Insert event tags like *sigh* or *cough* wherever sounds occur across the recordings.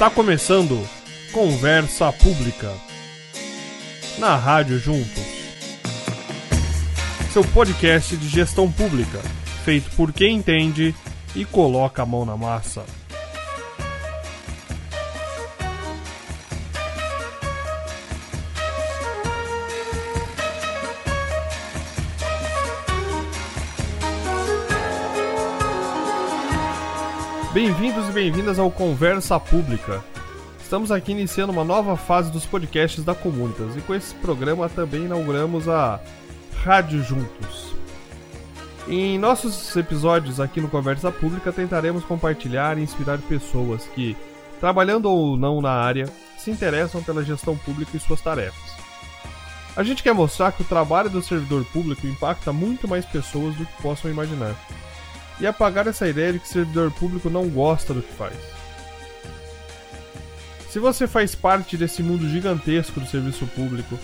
Está começando Conversa Pública na Rádio Juntos. Seu podcast de gestão pública, feito por quem entende e coloca a mão na massa. Bem-vindos e bem-vindas ao Conversa Pública. Estamos aqui iniciando uma nova fase dos podcasts da Comunitas e com esse programa também inauguramos a Rádio Juntos. Em nossos episódios aqui no Conversa Pública tentaremos compartilhar e inspirar pessoas que, trabalhando ou não na área, se interessam pela gestão pública e suas tarefas. A gente quer mostrar que o trabalho do servidor público impacta muito mais pessoas do que possam imaginar e apagar essa ideia de que servidor público não gosta do que faz. Se você faz parte desse mundo gigantesco do serviço público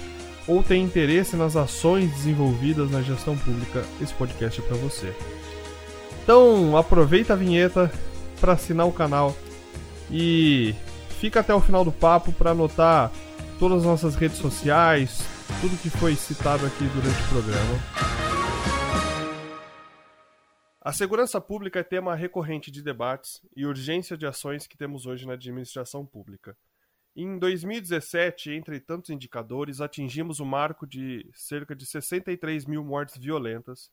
ou tem interesse nas ações desenvolvidas na gestão pública, esse podcast é para você. Então, aproveita a vinheta para assinar o canal e fica até o final do papo para anotar todas as nossas redes sociais, tudo que foi citado aqui durante o programa. A segurança pública é tema recorrente de debates e urgência de ações que temos hoje na administração pública. Em 2017, entre tantos indicadores, atingimos o marco de cerca de 63 mil mortes violentas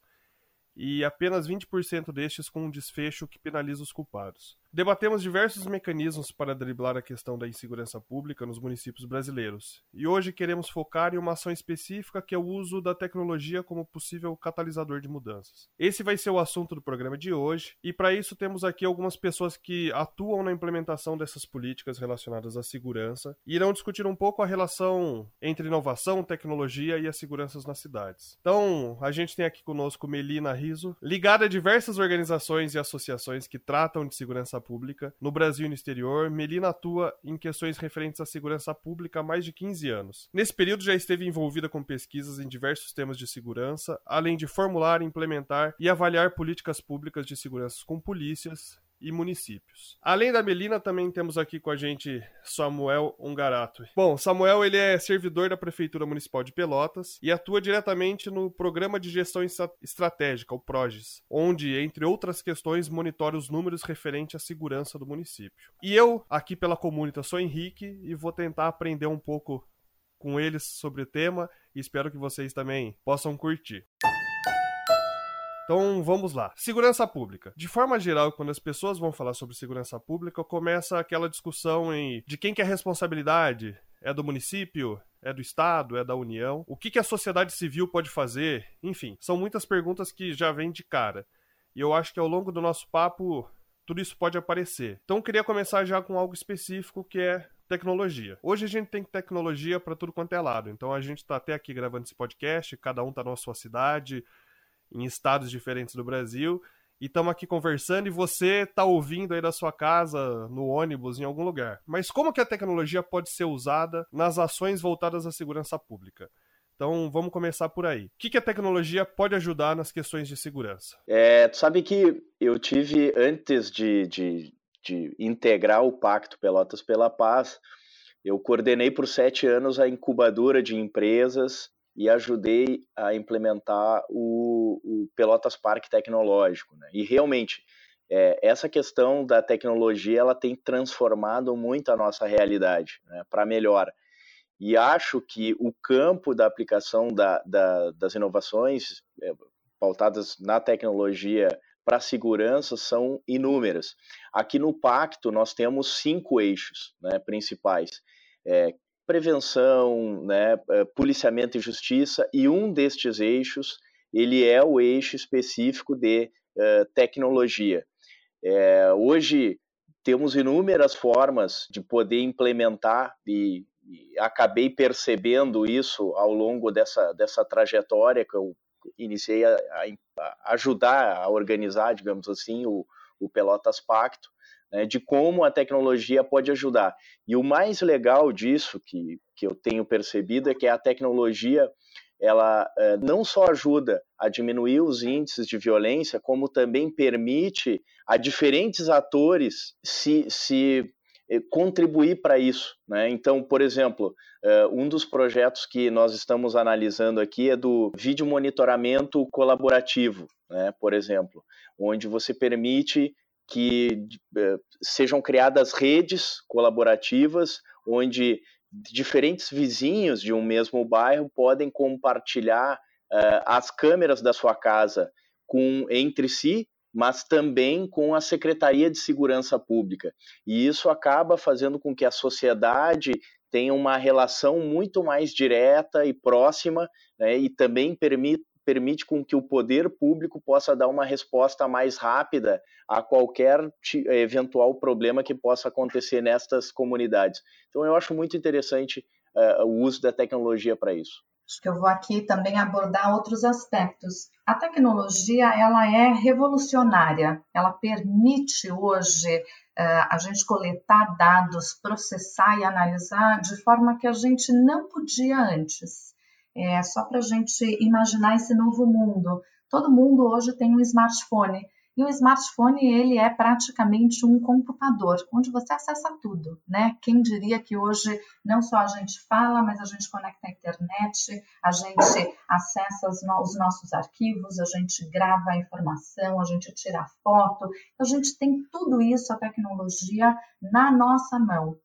e apenas 20% destes com um desfecho que penaliza os culpados. Debatemos diversos mecanismos para driblar a questão da insegurança pública nos municípios brasileiros, e hoje queremos focar em uma ação específica que é o uso da tecnologia como possível catalisador de mudanças. Esse vai ser o assunto do programa de hoje, e para isso temos aqui algumas pessoas que atuam na implementação dessas políticas relacionadas à segurança e irão discutir um pouco a relação entre inovação, tecnologia e as seguranças nas cidades. Então, a gente tem aqui conosco Melina Riso, ligada a diversas organizações e associações que tratam de segurança pública no Brasil e no exterior. Melina atua em questões referentes à segurança pública há mais de 15 anos. Nesse período já esteve envolvida com pesquisas em diversos temas de segurança, além de formular, implementar e avaliar políticas públicas de segurança com polícias, e municípios. Além da Melina, também temos aqui com a gente Samuel Ungarato. Bom, Samuel ele é servidor da Prefeitura Municipal de Pelotas e atua diretamente no Programa de Gestão Estratégica, o PROGES, onde, entre outras questões, monitora os números referentes à segurança do município. E eu, aqui pela Comunita, sou Henrique e vou tentar aprender um pouco com eles sobre o tema e espero que vocês também possam curtir. Então vamos lá. Segurança pública. De forma geral, quando as pessoas vão falar sobre segurança pública, começa aquela discussão em de quem que é a responsabilidade. É do município? É do Estado? É da União? O que, que a sociedade civil pode fazer? Enfim, são muitas perguntas que já vêm de cara. E eu acho que ao longo do nosso papo tudo isso pode aparecer. Então queria começar já com algo específico que é tecnologia. Hoje a gente tem tecnologia para tudo quanto é lado. Então a gente está até aqui gravando esse podcast, cada um está na sua cidade, em estados diferentes do Brasil. E estamos aqui conversando e você está ouvindo aí da sua casa, no ônibus, em algum lugar. Mas como que a tecnologia pode ser usada nas ações voltadas à segurança pública? Então vamos começar por aí. O que, que a tecnologia pode ajudar nas questões de segurança? É, tu sabe que eu tive, antes de, de, de integrar o Pacto Pelotas pela Paz, eu coordenei por sete anos a incubadora de empresas e ajudei a implementar o, o Pelotas Parque Tecnológico. Né? E realmente, é, essa questão da tecnologia ela tem transformado muito a nossa realidade né, para melhor. E acho que o campo da aplicação da, da, das inovações é, pautadas na tecnologia para segurança são inúmeras. Aqui no Pacto nós temos cinco eixos né, principais, é, prevenção, né, eh, policiamento e justiça, e um destes eixos ele é o eixo específico de uh, tecnologia. É, hoje temos inúmeras formas de poder implementar e, e, acabei percebendo isso ao longo dessa, dessa trajetória que eu iniciei a, a ajudar a organizar, digamos assim, o, o Pelotas Pacto, né, de como a tecnologia pode ajudar. E o mais legal disso que, que eu tenho percebido é que a tecnologia ela eh, não só ajuda a diminuir os índices de violência, como também permite a diferentes atores se, se eh, contribuir para isso. Né? Então, por exemplo, eh, um dos projetos que nós estamos analisando aqui é do vídeo monitoramento colaborativo, né? por exemplo, onde você permite que eh, sejam criadas redes colaborativas onde diferentes vizinhos de um mesmo bairro podem compartilhar as câmeras da sua casa com entre si mas também com a Secretaria de Segurança Pública. E isso acaba fazendo com que a sociedade tenha uma relação muito mais direta e próxima, né, e também permite, permite com que o poder público possa dar uma resposta mais rápida a qualquer eventual problema que possa acontecer nestas comunidades. Então, eu acho muito interessante uh, o uso da tecnologia para isso. Acho que eu vou aqui também abordar outros aspectos. A tecnologia ela é revolucionária. Ela permite hoje uh, a gente coletar dados, processar e analisar de forma que a gente não podia antes. É só para a gente imaginar esse novo mundo. Todo mundo hoje tem um smartphone e o smartphone, ele é praticamente um computador, onde você acessa tudo, né? Quem diria que hoje não só a gente fala, mas a gente conecta a internet, a gente acessa os nossos arquivos, a gente grava a informação, a gente tira foto, a gente tem tudo isso, a tecnologia, na nossa mão.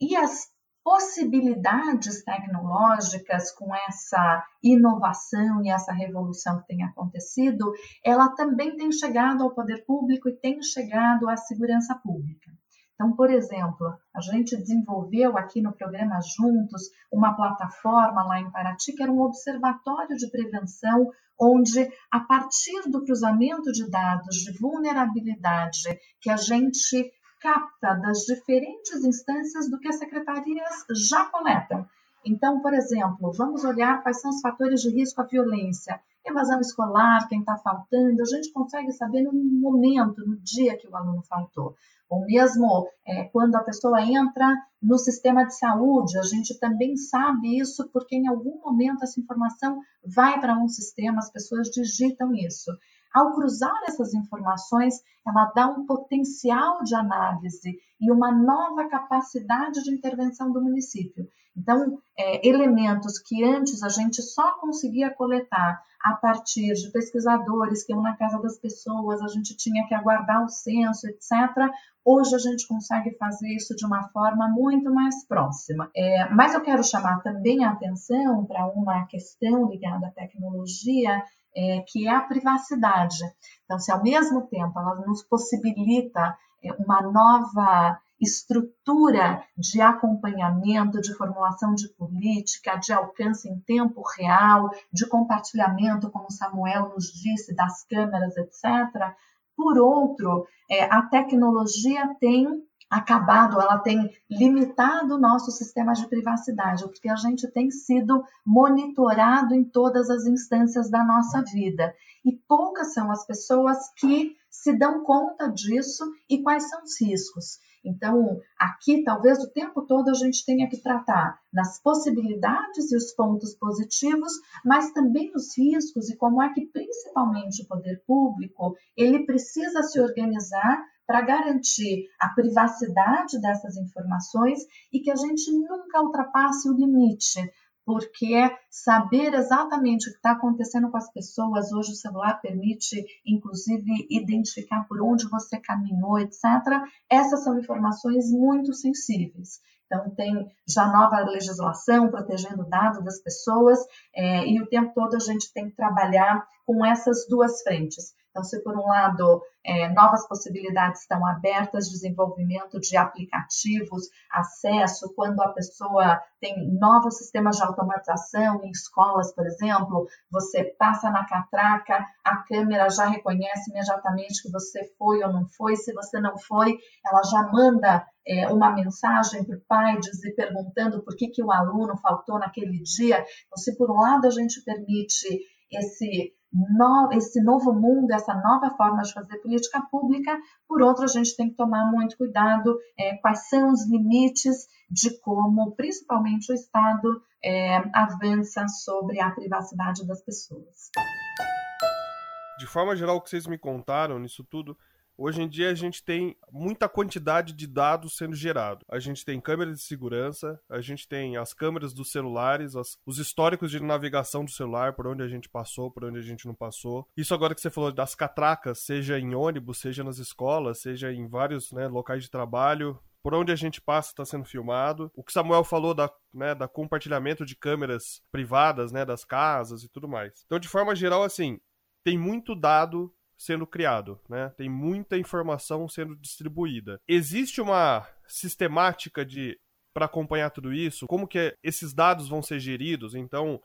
E as possibilidades tecnológicas com essa inovação e essa revolução que tem acontecido, ela também tem chegado ao poder público e tem chegado à segurança pública. Então, por exemplo, a gente desenvolveu aqui no programa Juntos uma plataforma lá em Paraty, que era um observatório de prevenção, onde, a partir do cruzamento de dados de vulnerabilidade que a gente capta das diferentes instâncias do que as secretarias já coletam. Então, por exemplo, vamos olhar quais são os fatores de risco à violência. Evasão escolar, quem está faltando, a gente consegue saber no momento, no dia que o aluno faltou. Ou mesmo é, quando a pessoa entra no sistema de saúde, a gente também sabe isso porque em algum momento essa informação vai para um sistema, as pessoas digitam isso. Ao cruzar essas informações, ela dá um potencial de análise e uma nova capacidade de intervenção do município. Então, é, elementos que antes a gente só conseguia coletar a partir de pesquisadores que iam na casa das pessoas, a gente tinha que aguardar o censo, etc. Hoje a gente consegue fazer isso de uma forma muito mais próxima. É, mas eu quero chamar também a atenção para uma questão ligada à tecnologia é, que é a privacidade. Então, se ao mesmo tempo ela nos possibilita é, uma nova estrutura de acompanhamento, de formulação de política, de alcance em tempo real, de compartilhamento, como Samuel nos disse, das câmeras, etc. Por outro, é, a tecnologia tem acabado, ela tem limitado o nosso sistema de privacidade, porque a gente tem sido monitorado em todas as instâncias da nossa vida. E poucas são as pessoas que se dão conta disso e quais são os riscos. Então, aqui, talvez o tempo todo a gente tenha que tratar nas possibilidades e os pontos positivos, mas também os riscos e como é que, principalmente, o poder público, ele precisa se organizar para garantir a privacidade dessas informações e que a gente nunca ultrapasse o limite, porque é saber exatamente o que está acontecendo com as pessoas. Hoje o celular permite, inclusive, identificar por onde você caminhou, etc. Essas são informações muito sensíveis. Então, tem já nova legislação protegendo o dado das pessoas, é, e o tempo todo a gente tem que trabalhar com essas duas frentes. Então, se por um lado é, novas possibilidades estão abertas, desenvolvimento de aplicativos, acesso, quando a pessoa tem novos sistemas de automatização em escolas, por exemplo, você passa na catraca, a câmera já reconhece imediatamente que você foi ou não foi, se você não foi, ela já manda é, uma mensagem para o pai dizer, perguntando por que, que o aluno faltou naquele dia. Então, se por um lado a gente permite esse, no, esse novo mundo, essa nova forma de fazer política pública, por outro, a gente tem que tomar muito cuidado é, quais são os limites de como, principalmente, o Estado é, avança sobre a privacidade das pessoas. De forma geral, o que vocês me contaram nisso tudo Hoje em dia a gente tem muita quantidade de dados sendo gerado. A gente tem câmeras de segurança, a gente tem as câmeras dos celulares, as, os históricos de navegação do celular, por onde a gente passou, por onde a gente não passou. Isso agora que você falou das catracas, seja em ônibus, seja nas escolas, seja em vários né, locais de trabalho, por onde a gente passa está sendo filmado. O que Samuel falou da, né, da compartilhamento de câmeras privadas, né, das casas e tudo mais. Então, de forma geral, assim, tem muito dado sendo criado, né? Tem muita informação sendo distribuída. Existe uma sistemática de para acompanhar tudo isso? Como que esses dados vão ser geridos? Então,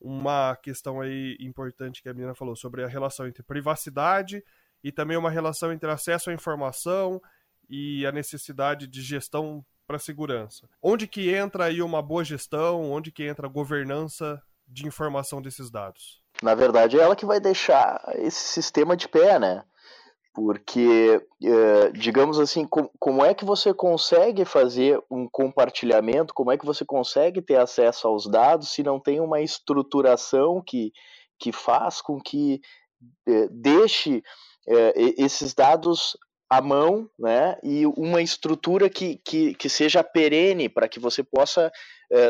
uma questão aí importante que a menina falou sobre a relação entre privacidade e também uma relação entre acesso à informação e a necessidade de gestão para segurança. Onde que entra aí uma boa gestão? Onde que entra a governança de informação desses dados? Na verdade, é ela que vai deixar esse sistema de pé, né? Porque, é, digamos assim, como é que você consegue fazer um compartilhamento, como é que você consegue ter acesso aos dados se não tem uma estruturação que, que faz com que é, deixe é, esses dados à mão, né, e uma estrutura que, que, que seja perene para que você possa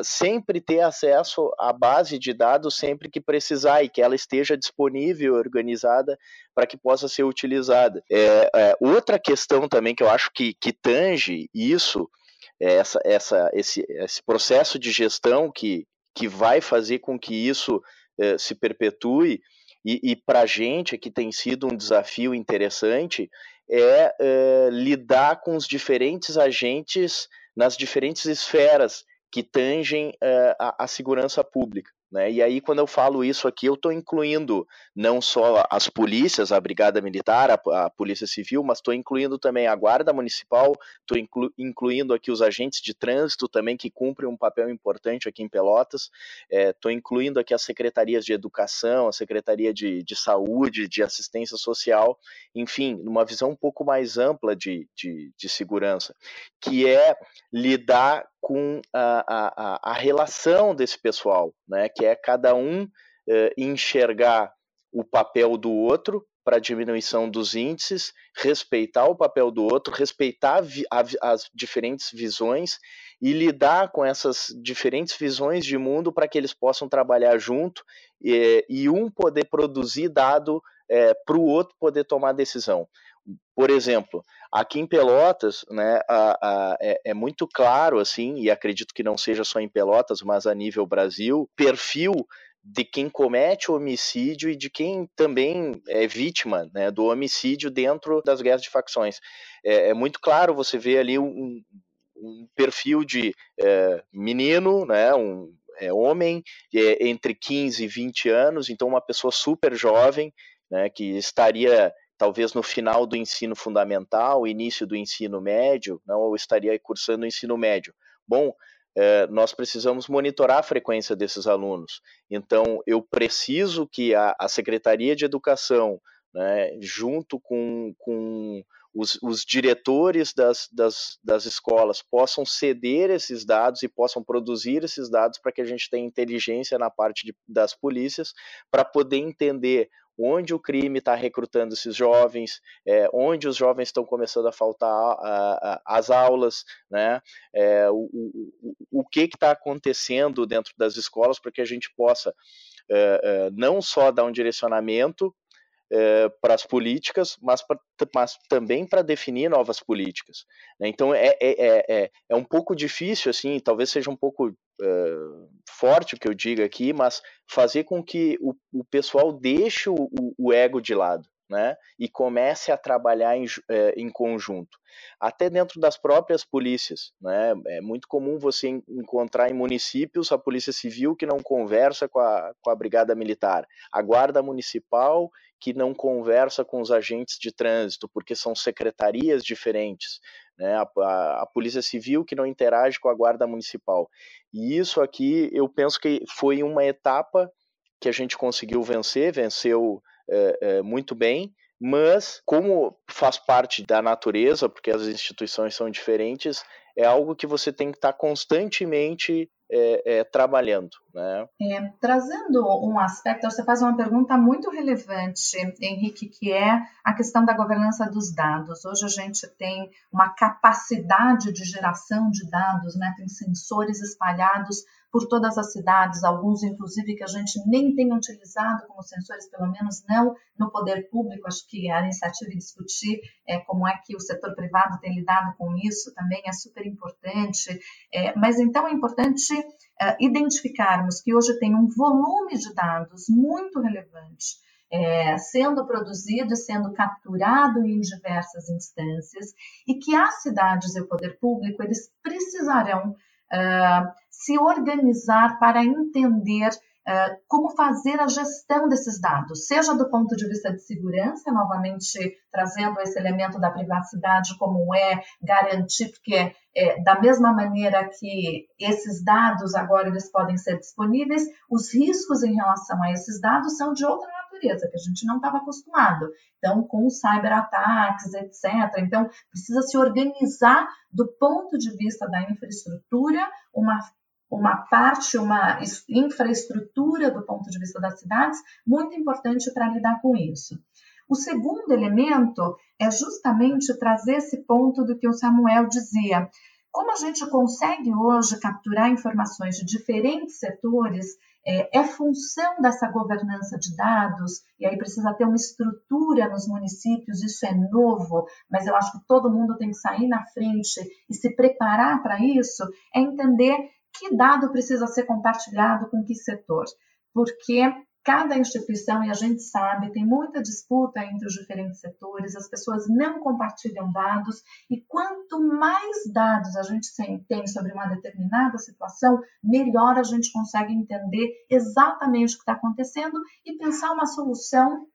sempre ter acesso à base de dados sempre que precisar e que ela esteja disponível, organizada para que possa ser utilizada. É, é, outra questão também que eu acho que, que tange isso, é essa, essa, esse, esse processo de gestão que, que vai fazer com que isso se perpetue, e, e para a gente aqui tem sido um desafio interessante, é, lidar com os diferentes agentes nas diferentes esferas que tangem uh, a, a, segurança pública. Né? E aí, quando eu falo isso aqui, eu estou incluindo não só as polícias, a Brigada Militar, a, a Polícia Civil, mas estou incluindo também a Guarda Municipal, estou inclu, incluindo aqui os agentes de trânsito também, que cumprem um papel importante aqui em Pelotas, estou é, incluindo aqui as secretarias de educação, a Secretaria de, de Saúde, de Assistência Social, enfim, numa visão um pouco mais ampla de, de, de segurança, que é lidar com a, a, a relação desse pessoal, né? que é cada um eh, enxergar o papel do outro para diminuição dos índices, respeitar o papel do outro, respeitar as diferentes visões e lidar com essas diferentes visões de mundo para que eles possam trabalhar junto e, e um poder produzir dado é, para o outro poder tomar decisão. Por exemplo, aqui em Pelotas, né, a, a, é, é, muito claro, assim, e acredito que não seja só em Pelotas, mas a nível Brasil, perfil de quem comete o homicídio e de quem também é vítima né, do homicídio dentro das guerras de facções. É, é muito claro você vê ali um, um perfil de é, menino, né, um é, homem é, entre 15 e 20 anos, então uma pessoa super jovem, né, que estaria talvez no final do ensino fundamental, início do ensino médio, não, ou estaria cursando o ensino médio. Bom, é, nós precisamos monitorar a frequência desses alunos. Então, eu preciso que a, a Secretaria de Educação, né, junto com, com os, os diretores das, das, das, escolas, possam ceder esses dados e possam produzir esses dados para que a gente tenha inteligência na parte de, das polícias para poder entender onde o crime está recrutando esses jovens, é, onde os jovens estão começando a faltar a, a, as aulas, né? É, o, o, o que está acontecendo dentro das escolas para que a gente possa é, é não só dar um direcionamento é, para as políticas, mas, pra, mas também para definir novas políticas. Né? Então é, é, é, é um pouco difícil, assim, talvez seja um pouco uh, forte o que eu diga aqui, mas fazer com que o, o pessoal deixe o, o, ego de lado. Né, e comece a trabalhar em, é, em, conjunto. Até dentro das próprias polícias. Né, é muito comum você encontrar em municípios a polícia civil que não conversa com a, com a brigada militar, a guarda municipal que não conversa com os agentes de trânsito, porque são secretarias diferentes né? A, a, a, Polícia Civil que não interage com a Guarda Municipal. E isso aqui eu penso que foi uma etapa que a gente conseguiu vencer, venceu é, é, muito bem, mas como faz parte da natureza, porque as instituições são diferentes, é algo que você tem que estar constantemente é, é, trabalhando. Né? É, trazendo um aspecto, você faz uma pergunta muito relevante, Henrique, que é a questão da governança dos dados. Hoje a gente tem uma capacidade de geração de dados, né? tem sensores espalhados por todas as cidades, alguns inclusive que a gente nem tem utilizado como sensores, pelo menos não no poder público. Acho que a iniciativa de discutir é, como é que o setor privado tem lidado com isso também é super importante. É, mas então é importante é, identificarmos que hoje tem um volume de dados muito relevante. É, sendo produzido e sendo capturado em diversas instâncias, e que as cidades e o poder público eles precisarão se organizar para entender uh, como fazer a gestão desses dados, seja do ponto de vista de segurança, novamente trazendo esse elemento da privacidade, como é garantir, porque é, da mesma maneira que esses dados agora eles podem ser disponíveis, os riscos em relação a esses dados são de outra natureza, que a gente não estava acostumado. Então, com cyberataques, etc. Então, precisa se organizar do ponto de vista da infraestrutura, uma uma parte, uma infraestrutura do ponto de vista das cidades muito importante para lidar com isso. O segundo elemento é justamente trazer esse ponto do que o Samuel dizia. Como a gente consegue hoje capturar informações de diferentes setores, é, é, função dessa governança de dados, e aí precisa ter uma estrutura nos municípios, isso é novo, mas eu acho que todo mundo tem que sair na frente e se preparar para isso, é entender que dado precisa ser compartilhado com que setor. Porque cada instituição, e a gente sabe, tem muita disputa entre os diferentes setores, as pessoas não compartilham dados, e quanto mais dados a gente tem sobre uma determinada situação, melhor a gente consegue entender exatamente o que está acontecendo e pensar uma solução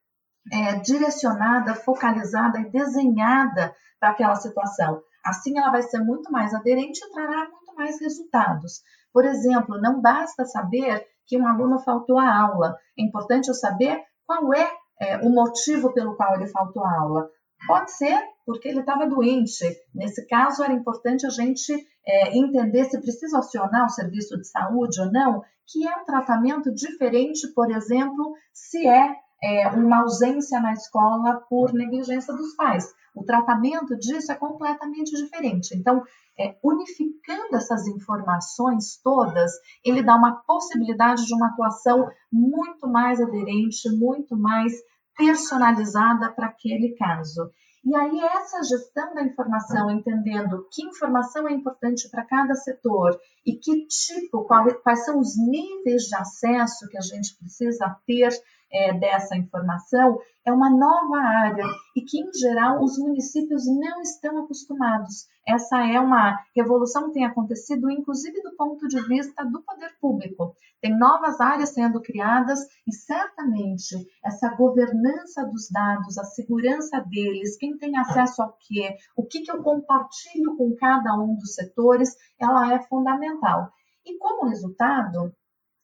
é, direcionada, focalizada e desenhada para aquela situação. Assim, ela vai ser muito mais aderente e trará muito mais resultados. Por exemplo, não basta saber que um aluno faltou à aula. É importante eu saber qual é, é o motivo pelo qual ele faltou à aula. Pode ser porque ele estava doente. Nesse caso, era importante a gente é, entender se precisa acionar o serviço de saúde ou não, que é um tratamento diferente, por exemplo, se é, é uma ausência na escola por negligência dos pais. O tratamento disso é completamente diferente. Então, é, unificando essas informações todas, ele dá uma possibilidade de uma atuação muito mais aderente, muito mais personalizada para aquele caso. E aí, essa gestão da informação, entendendo que informação é importante para cada setor e que tipo, quais são os níveis de acesso que a gente precisa ter é, dessa informação é uma nova área e que, em geral, os municípios não estão acostumados. Essa é uma revolução que tem acontecido, inclusive do ponto de vista do poder público. Tem novas áreas sendo criadas e, certamente, essa governança dos dados, a segurança deles, quem tem acesso ao quê, o que, que eu compartilho com cada um dos setores, ela é fundamental. E, como resultado,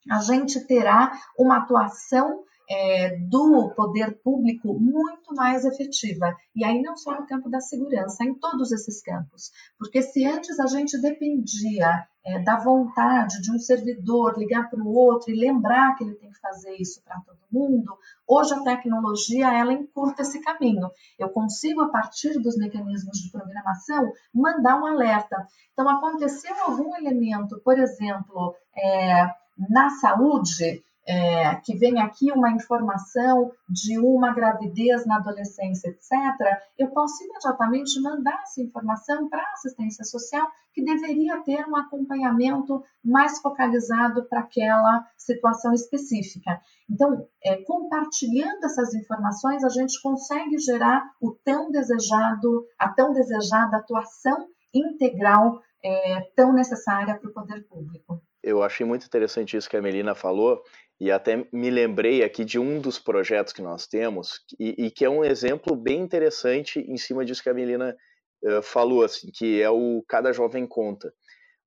a gente terá uma atuação é, do poder público muito mais efetiva. E aí não só no campo da segurança, em todos esses campos. Porque se antes a gente dependia é, da vontade de um servidor ligar para o outro e lembrar que ele tem que fazer isso para todo mundo, hoje a tecnologia ela encurta esse caminho. Eu consigo, a partir dos mecanismos de programação, mandar um alerta. Então, aconteceu algum elemento, por exemplo, é, na saúde, é, que vem aqui uma informação de uma gravidez na adolescência, etc., eu posso imediatamente mandar essa informação para a assistência social, que deveria ter um acompanhamento mais focalizado para aquela situação específica. Então, é, compartilhando essas informações, a gente consegue gerar o tão desejado, a tão desejada atuação integral é, tão necessária para o poder público. Eu achei muito interessante isso que a Melina falou, e até me lembrei aqui de um dos projetos que nós temos, e, e que é um exemplo bem interessante em cima disso que a Melina uh, falou, assim, que é o Cada Jovem Conta.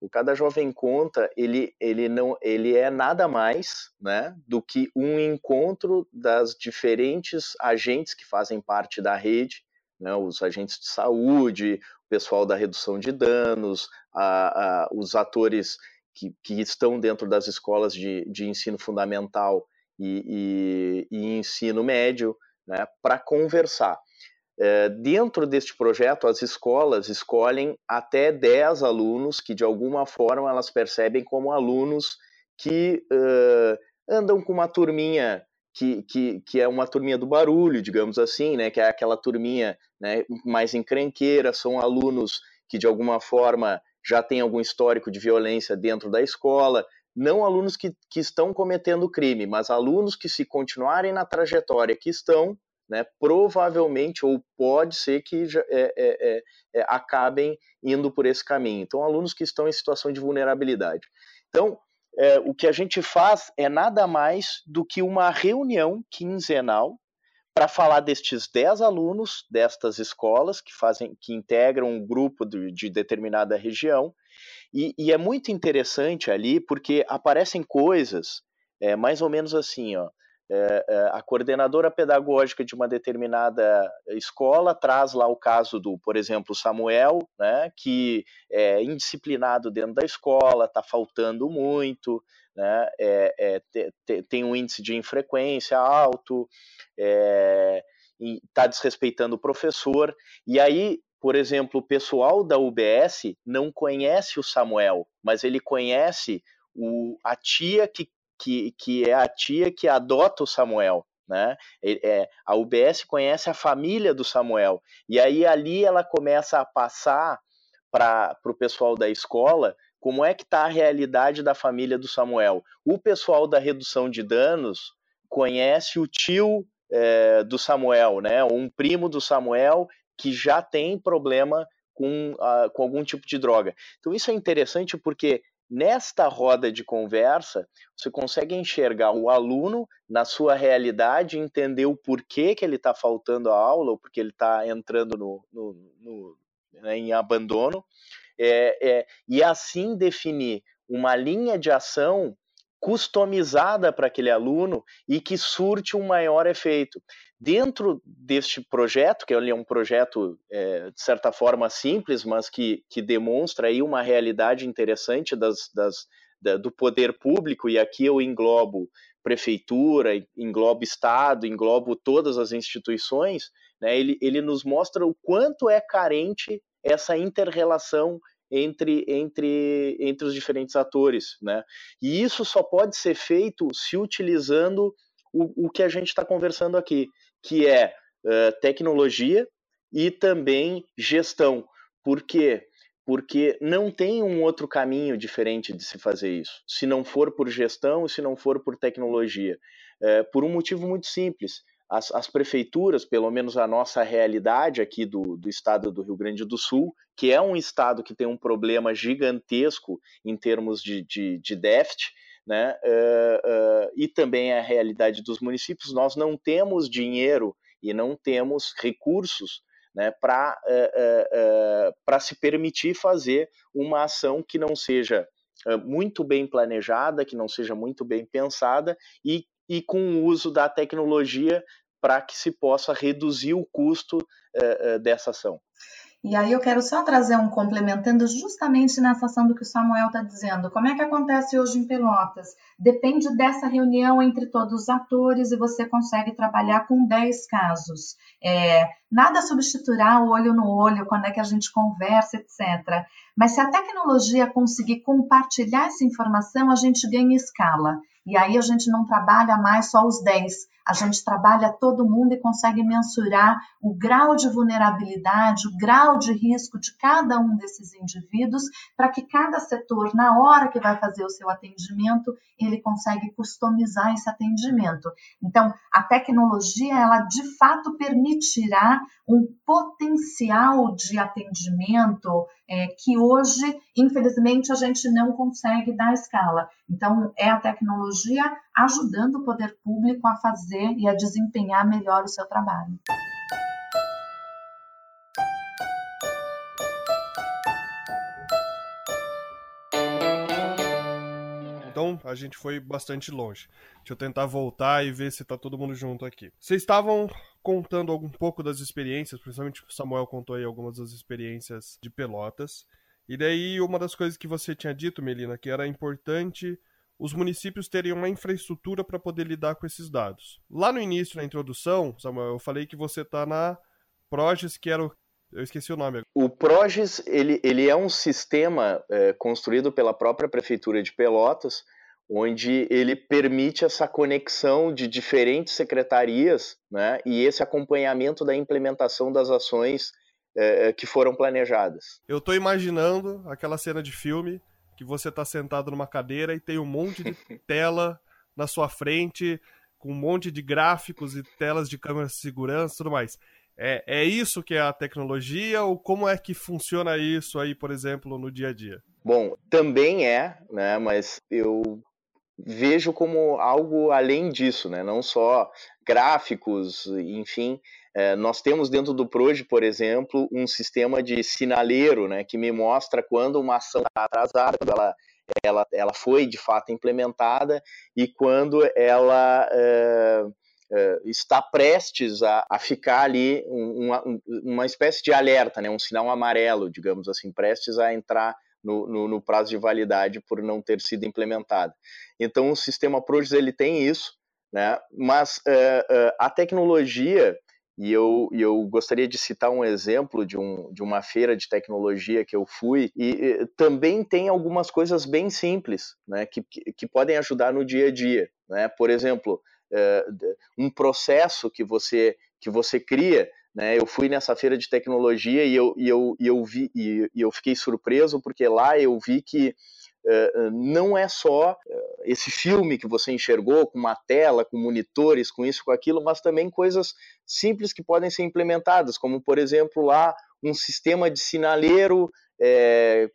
O Cada Jovem Conta, ele, ele, não, ele é nada mais né, do que um encontro das diferentes agentes que fazem parte da rede, né, os agentes de saúde, o pessoal da redução de danos, a, a, os atores que, que estão dentro das escolas de, de ensino fundamental e, e, e ensino médio, né, para conversar. É, dentro deste projeto, as escolas escolhem até 10 alunos que, de alguma forma, elas percebem como alunos que uh, andam com uma turminha que, que, que, é uma turminha do barulho, digamos assim, né, que é aquela turminha né, mais encrenqueira, são alunos que, de alguma forma, já têm algum histórico de violência dentro da escola, não alunos que, que estão cometendo crime, mas alunos que, se continuarem na trajetória que estão, né, provavelmente ou pode ser que é, é, é, é, acabem indo por esse caminho. Então, alunos que estão em situação de vulnerabilidade. Então, é, o que a gente faz é nada mais do que uma reunião quinzenal para falar destes 10 alunos destas escolas que fazem, que integram um grupo de, de determinada região. E, e, é muito interessante ali porque aparecem coisas é, mais ou menos assim, ó é, é, a coordenadora pedagógica de uma determinada escola traz lá o caso do, por exemplo, Samuel, né, que é indisciplinado dentro da escola, está faltando muito, né, é, é, tem um índice de infrequência alto, está é, desrespeitando o professor, e aí por exemplo, o pessoal da UBS não conhece o Samuel, mas ele conhece o, a tia que que, que é a tia que adota o Samuel. Né? É, a UBS conhece a família do Samuel. E aí ali ela começa a passar para o pessoal da escola como é que está a realidade da família do Samuel. O pessoal da redução de danos conhece o tio é, do Samuel, né? um primo do Samuel que já tem problema com, com algum tipo de droga. Então isso é interessante porque Nesta roda de conversa, você consegue enxergar o aluno na sua realidade, entender o porquê que ele está faltando a aula, ou porque ele está entrando no, no, no né, em abandono, é, é, e assim definir uma linha de ação customizada para aquele aluno e que surte um maior efeito. Dentro deste projeto, que é um projeto é, de certa forma simples, mas que, que demonstra aí uma realidade interessante das, das, da, do poder público, e aqui eu englobo prefeitura, englobo Estado, englobo todas as instituições, né, ele, ele nos mostra o quanto é carente essa inter-relação entre, entre, entre os diferentes atores. Né? E isso só pode ser feito se utilizando o, o que a gente está conversando aqui, que é uh, tecnologia e também gestão. Por quê? Porque não tem um outro caminho diferente de se fazer isso, se não for por gestão e se não for por tecnologia. Uh, por um motivo muito simples. As, as, prefeituras, pelo menos a nossa realidade aqui do, do estado do Rio Grande do Sul, que é um estado que tem um problema gigantesco em termos de, de, de déficit, né? Uh, uh, e também a realidade dos municípios, nós não temos dinheiro e não temos recursos né, para uh, se permitir fazer uma ação que não seja muito bem planejada, que não seja muito bem pensada e, e com o uso da tecnologia para que se possa reduzir o custo dessa ação. E aí eu quero só trazer um complementando justamente nessa ação do que o Samuel está dizendo. Como é que acontece hoje em Pelotas? Depende dessa reunião entre todos os atores e você consegue trabalhar com 10 casos. É, nada substituirá o olho no olho quando é que a gente conversa, etc. Mas se a tecnologia conseguir compartilhar essa informação, a gente ganha escala. E aí a gente não trabalha mais só os 10, a gente trabalha todo mundo e consegue mensurar o grau de vulnerabilidade, o grau de risco de cada um desses indivíduos, para que cada setor, na hora que vai fazer o seu atendimento, ele consegue customizar esse atendimento. Então, a tecnologia, ela de fato permitirá um potencial de atendimento é, que hoje, infelizmente, a gente não consegue dar escala. Então, é a tecnologia ajudando o poder público a fazer e a desempenhar melhor o seu trabalho. Então a gente foi bastante longe. Deixa eu tentar voltar e ver se tá todo mundo junto aqui. Vocês estavam contando um pouco das experiências, principalmente o Samuel contou aí algumas das experiências de Pelotas. E daí uma das coisas que você tinha dito, Melina, que era importante os municípios terem uma infraestrutura para poder lidar com esses dados. Lá no início, na introdução, Samuel, eu falei que você está na Proges, que era o eu esqueci o nome. O Proges, ele, ele é um sistema é, construído pela própria Prefeitura de Pelotas, onde ele permite essa conexão de diferentes secretarias né, e esse acompanhamento da implementação das ações é, que foram planejadas. Eu estou imaginando aquela cena de filme que você está sentado numa cadeira e tem um monte de *laughs* tela na sua frente, com um monte de gráficos e telas de câmera de segurança e tudo mais. É, é isso que é a tecnologia ou como é que funciona isso aí, por exemplo, no dia a dia? Bom, também é, né? Mas eu vejo como algo além disso, né? Não só gráficos, enfim. É, nós temos dentro do Proje, por exemplo, um sistema de sinaleiro, né? Que me mostra quando uma ação está atrasada, quando ela ela, ela foi de fato implementada e quando ela é, uh, está prestes a, a ficar ali uma, uma espécie de alerta, né, um sinal amarelo, digamos assim, prestes a entrar no, no, no, prazo de validade por não ter sido implementada. Então, o sistema PROGES ele tem isso, né? mas uh, uh, a tecnologia, e eu, e eu gostaria de citar um exemplo de, um, de uma feira de tecnologia que eu fui, e, e também tem algumas coisas bem simples né? que, que, que podem ajudar no dia a dia. Né? Por exemplo, um processo que você que você cria né? Eu fui nessa feira de tecnologia e eu, e eu, e eu vi e, eu fiquei surpreso porque lá eu vi que uh, não é só uh, esse filme que você enxergou com uma tela, com monitores, com isso, com aquilo, mas também coisas simples que podem ser implementadas, como por exemplo lá um sistema de sinaleiro, é,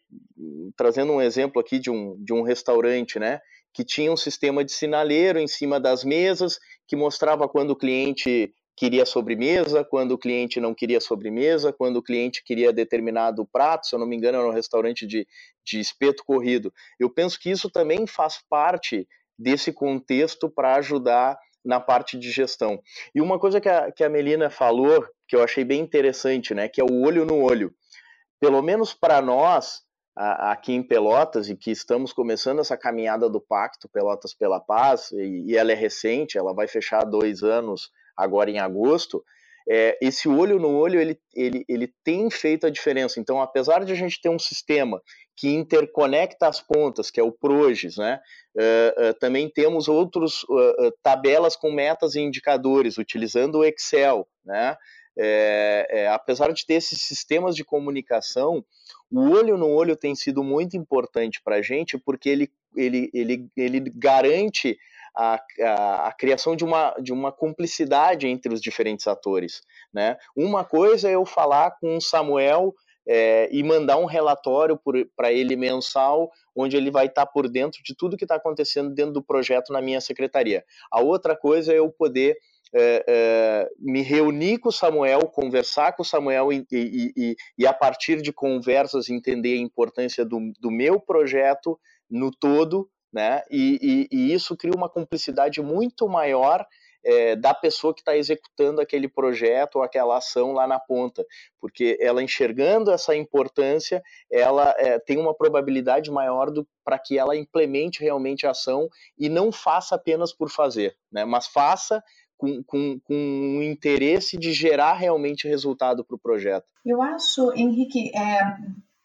trazendo um exemplo aqui de um, de um restaurante, né? que tinha um sistema de sinaleiro em cima das mesas que mostrava quando o cliente queria sobremesa, quando o cliente não queria sobremesa, quando o cliente queria determinado prato, se eu não me engano era um restaurante de, de espeto corrido. Eu penso que isso também faz parte desse contexto para ajudar na parte de gestão. E uma coisa que a, que a Melina falou, que eu achei bem interessante, né, que é o olho no olho. Pelo menos para nós, aqui em Pelotas e que estamos começando essa caminhada do Pacto Pelotas pela Paz, e, e ela é recente, ela vai fechar dois anos agora em agosto, é, esse olho no olho ele, ele, ele tem feito a diferença. Então, apesar de a gente ter um sistema que interconecta as pontas, que é o PROGES, né? Uh, uh, também temos outros uh, tabelas com metas e indicadores, utilizando o Excel, né? É, é, apesar de ter esses sistemas de comunicação, o olho no olho tem sido muito importante para a gente, porque ele, ele, ele, ele garante a, a, criação de uma, de uma cumplicidade entre os diferentes atores. Né? Uma coisa é eu falar com o Samuel é, e mandar um relatório para ele mensal, onde ele vai estar tá por dentro de tudo que está acontecendo dentro do projeto na minha secretaria. A outra coisa é eu poder é, é, me reunir com o Samuel, conversar com o Samuel e, e, e, e, a partir de conversas entender a importância do, do meu projeto no todo, né? E, isso cria uma cumplicidade muito maior é, da pessoa que está executando aquele projeto ou aquela ação lá na ponta, porque ela enxergando essa importância, ela é, tem uma probabilidade maior para que ela implemente realmente a ação e não faça apenas por fazer, né? mas faça com, com, com um interesse de gerar realmente resultado para o projeto. Eu acho, Henrique, é,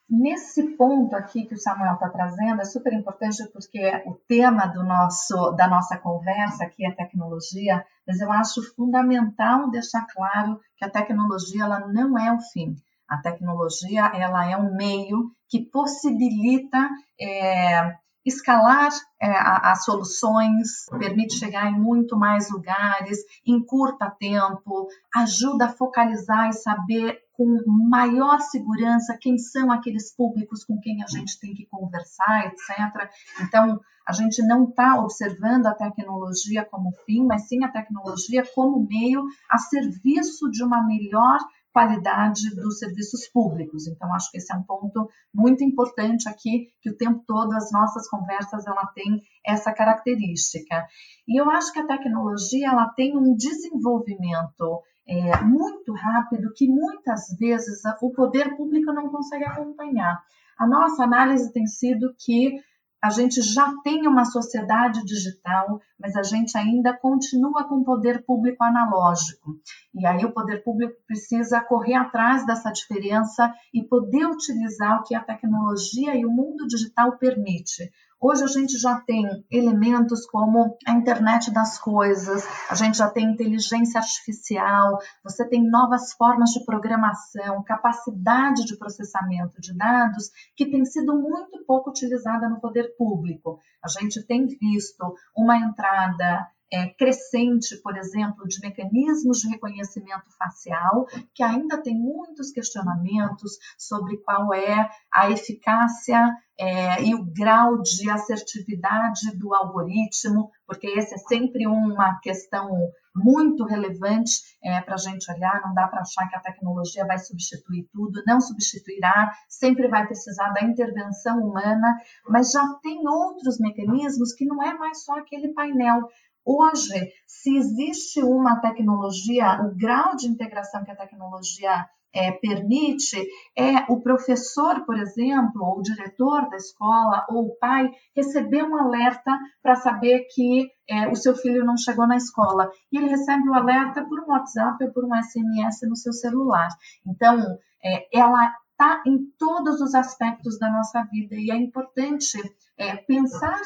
nesse ponto aqui que o Samuel está trazendo é super importante porque o tema do nosso, da nossa conversa aqui é tecnologia, mas eu acho fundamental deixar claro que a tecnologia ela não é o fim. A tecnologia ela é um meio que possibilita é, escalar é, as soluções, permite chegar em muito mais lugares, encurta tempo, ajuda a focalizar e saber com maior segurança quem são aqueles públicos com quem a gente tem que conversar, etc. Então, a gente não está observando a tecnologia como fim, mas sim a tecnologia como meio a serviço de uma melhor qualidade dos serviços públicos. Então, acho que esse é um ponto muito importante aqui, que o tempo todo as nossas conversas ela tem essa característica. E eu acho que a tecnologia ela tem um desenvolvimento é, muito rápido que muitas vezes o poder público não consegue acompanhar. A nossa análise tem sido que a gente já tem uma sociedade digital, mas a gente ainda continua com o poder público analógico. E aí o poder público precisa correr atrás dessa diferença e poder utilizar o que a tecnologia e o mundo digital permite. Hoje a gente já tem elementos como a internet das coisas, a gente já tem inteligência artificial, você tem novas formas de programação, capacidade de processamento de dados que tem sido muito pouco utilizada no poder público. A gente tem visto uma entrada é, crescente, por exemplo, de mecanismos de reconhecimento facial, que ainda tem muitos questionamentos sobre qual é a eficácia é, e o grau de assertividade do algoritmo, porque esse é sempre uma questão muito relevante é, para a gente olhar. Não dá para achar que a tecnologia vai substituir tudo, não substituirá, sempre vai precisar da intervenção humana, mas já tem outros mecanismos que não é mais só aquele painel. Hoje, se existe uma tecnologia, o grau de integração que a tecnologia é, permite é o professor, por exemplo, ou o diretor da escola, ou o pai, receber um alerta para saber que é, o seu filho não chegou na escola. E ele recebe o alerta por um WhatsApp ou por um SMS no seu celular. Então, é, ela está em todos os aspectos da nossa vida e é importante é, pensar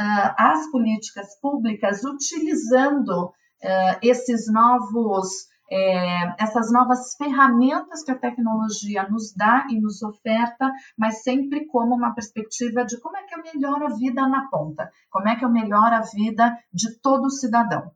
as políticas públicas utilizando uh, esses novos é, essas novas ferramentas que a tecnologia nos dá e nos oferta, mas sempre como uma perspectiva de como é que eu melhoro a vida na ponta, como é que eu melhoro a vida de todo cidadão.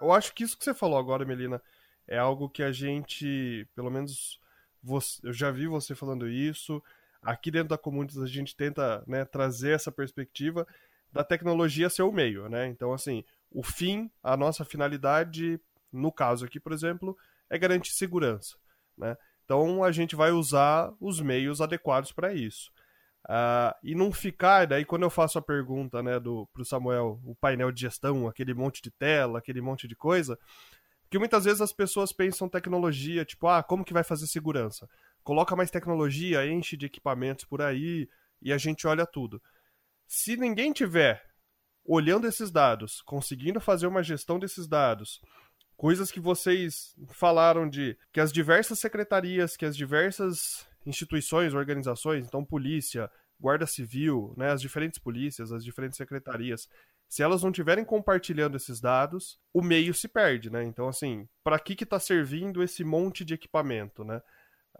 Eu acho que isso que você falou agora, Melina, é algo que a gente, pelo menos você, eu já vi você falando isso, aqui dentro da comunidade a gente tenta né, trazer essa perspectiva da tecnologia ser o meio, né? Então, assim, o fim, a nossa finalidade, no caso aqui, por exemplo, é garantir segurança, né? Então, a gente vai usar os meios adequados para isso. Uh, e não ficar, daí quando eu faço a pergunta né, pro Samuel, o painel de gestão, aquele monte de tela, aquele monte de coisa, que muitas vezes as pessoas pensam tecnologia, tipo, ah, como que vai fazer segurança? Coloca mais tecnologia, enche de equipamentos por aí e a gente olha tudo. Se ninguém tiver olhando esses dados, conseguindo fazer uma gestão desses dados, coisas que vocês falaram de que as diversas secretarias, que as diversas instituições, organizações, então polícia, guarda civil, né, as diferentes polícias, as diferentes secretarias, se elas não estiverem compartilhando esses dados, o meio se perde, né? Então, assim, para que está servindo esse monte de equipamento, né?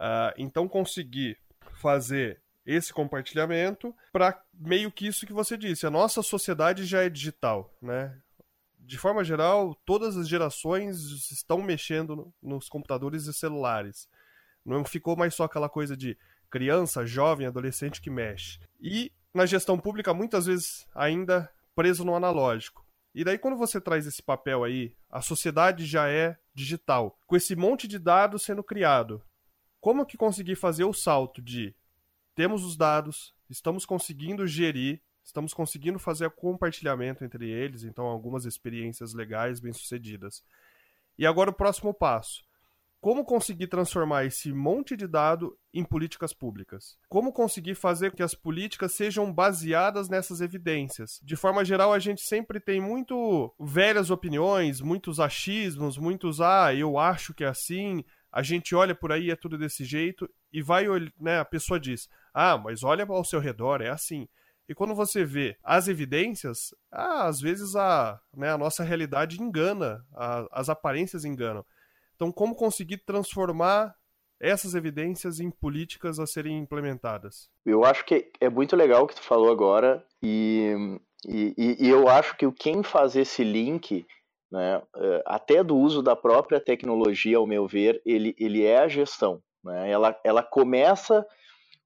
Uh, então, conseguir fazer esse compartilhamento para meio que isso que você disse. A nossa sociedade já é digital, né? De forma geral, todas as gerações estão mexendo nos computadores e celulares. Não ficou mais só aquela coisa de criança, jovem, adolescente que mexe. E na gestão pública, muitas vezes ainda preso no analógico. E daí, quando você traz esse papel aí, a sociedade já é digital, com esse monte de dados sendo criado. Como que conseguir fazer o salto de temos os dados, estamos conseguindo gerir, estamos conseguindo fazer o compartilhamento entre eles, então algumas experiências legais bem-sucedidas. E agora o próximo passo. Como conseguir transformar esse monte de dado em políticas públicas? Como conseguir fazer que as políticas sejam baseadas nessas evidências? De forma geral, a gente sempre tem muito velhas opiniões, muitos achismos, muitos ah, eu acho que é assim, a gente olha por aí, é tudo desse jeito, e vai, né, a pessoa diz, ah, mas olha ao seu redor, é assim. E quando você vê as evidências, ah, às vezes a, né, a nossa realidade engana, a, as aparências enganam. Então, como conseguir transformar essas evidências em políticas a serem implementadas? Eu acho que é muito legal o que tu falou agora, e, e, e eu acho que quem faz esse link né, eh, até do uso da própria tecnologia, ao meu ver, ele, ele é a gestão. Né? Ela, ela começa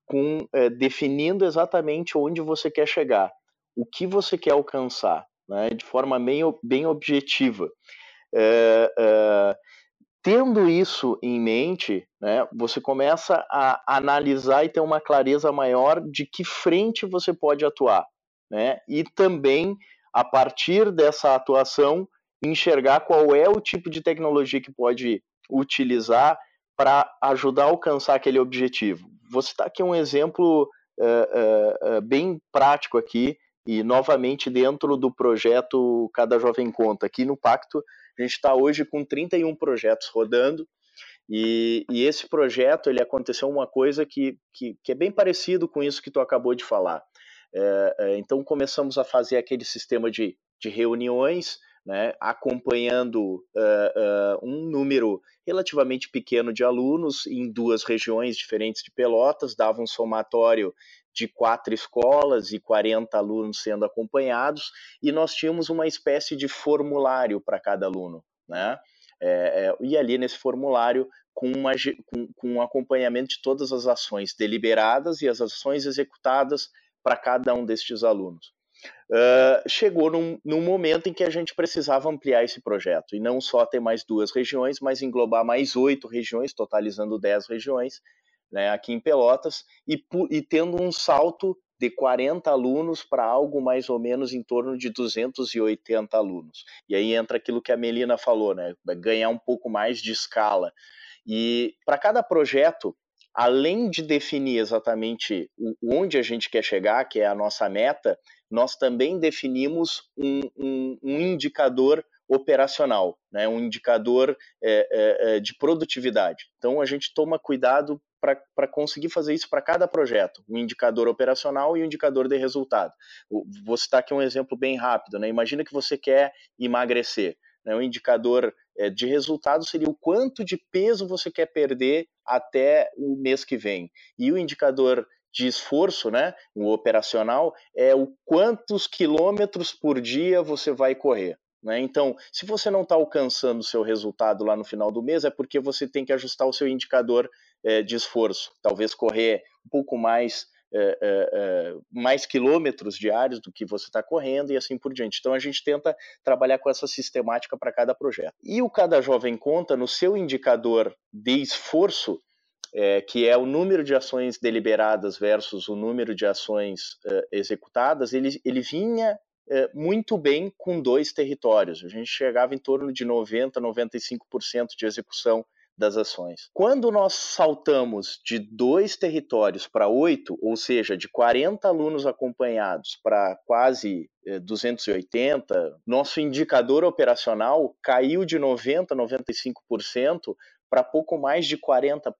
com é, definindo exatamente onde você quer chegar, o que você quer alcançar, né, de forma bem, bem objetiva. É, é, tendo isso em mente, né, você começa a analisar e ter uma clareza maior de que frente você pode atuar. Né, e também, a partir dessa atuação, enxergar qual é o tipo de tecnologia que pode utilizar para ajudar a alcançar aquele objetivo. Vou citar aqui um exemplo uh, uh, bem prático aqui, e novamente dentro do projeto Cada Jovem Conta. Aqui no Pacto, a gente está hoje com 31 projetos rodando, e, e, esse projeto ele aconteceu uma coisa que, que, que, é bem parecido com isso que tu acabou de falar. É, é, então começamos a fazer aquele sistema de, de reuniões, né, acompanhando uh, uh, um número relativamente pequeno de alunos em duas regiões diferentes de Pelotas, dava um somatório de quatro escolas e 40 alunos sendo acompanhados, e nós tínhamos uma espécie de formulário para cada aluno. Né? É, é, e ali nesse formulário, com, uma, com, com um acompanhamento de todas as ações deliberadas e as ações executadas para cada um destes alunos. Uh, chegou num, num, momento em que a gente precisava ampliar esse projeto e não só ter mais duas regiões, mas englobar mais oito regiões, totalizando dez regiões, né, aqui em Pelotas, e, e tendo um salto de 40 alunos para algo mais ou menos em torno de 280 alunos. E aí entra aquilo que a Melina falou, né? Ganhar um pouco mais de escala. E para cada projeto, além de definir exatamente onde a gente quer chegar, que é a nossa meta, nós também definimos um, um, um indicador operacional, né? um indicador é, é, de produtividade. Então a gente toma cuidado para conseguir fazer isso para cada projeto, um indicador operacional e um indicador de resultado. Vou citar aqui um exemplo bem rápido. Né? Imagina que você quer emagrecer. Né? O indicador é, de resultado seria o quanto de peso você quer perder até o mês que vem. E o indicador de esforço, né, o operacional, é o quantos quilômetros por dia você vai correr. Né? Então, se você não está alcançando o seu resultado lá no final do mês, é porque você tem que ajustar o seu indicador é, de esforço. Talvez correr um pouco mais, é, é, mais quilômetros diários do que você está correndo e assim por diante. Então, a gente tenta trabalhar com essa sistemática para cada projeto. E o Cada Jovem Conta, no seu indicador de esforço, é, que é o número de ações deliberadas versus o número de ações é, executadas, ele, ele vinha é, muito bem com dois territórios. A gente chegava em torno de 90%, 95% de execução das ações. Quando nós saltamos de dois territórios para oito, ou seja, de 40 alunos acompanhados para quase 280, nosso indicador operacional caiu de 90% 95% para pouco mais de 40%.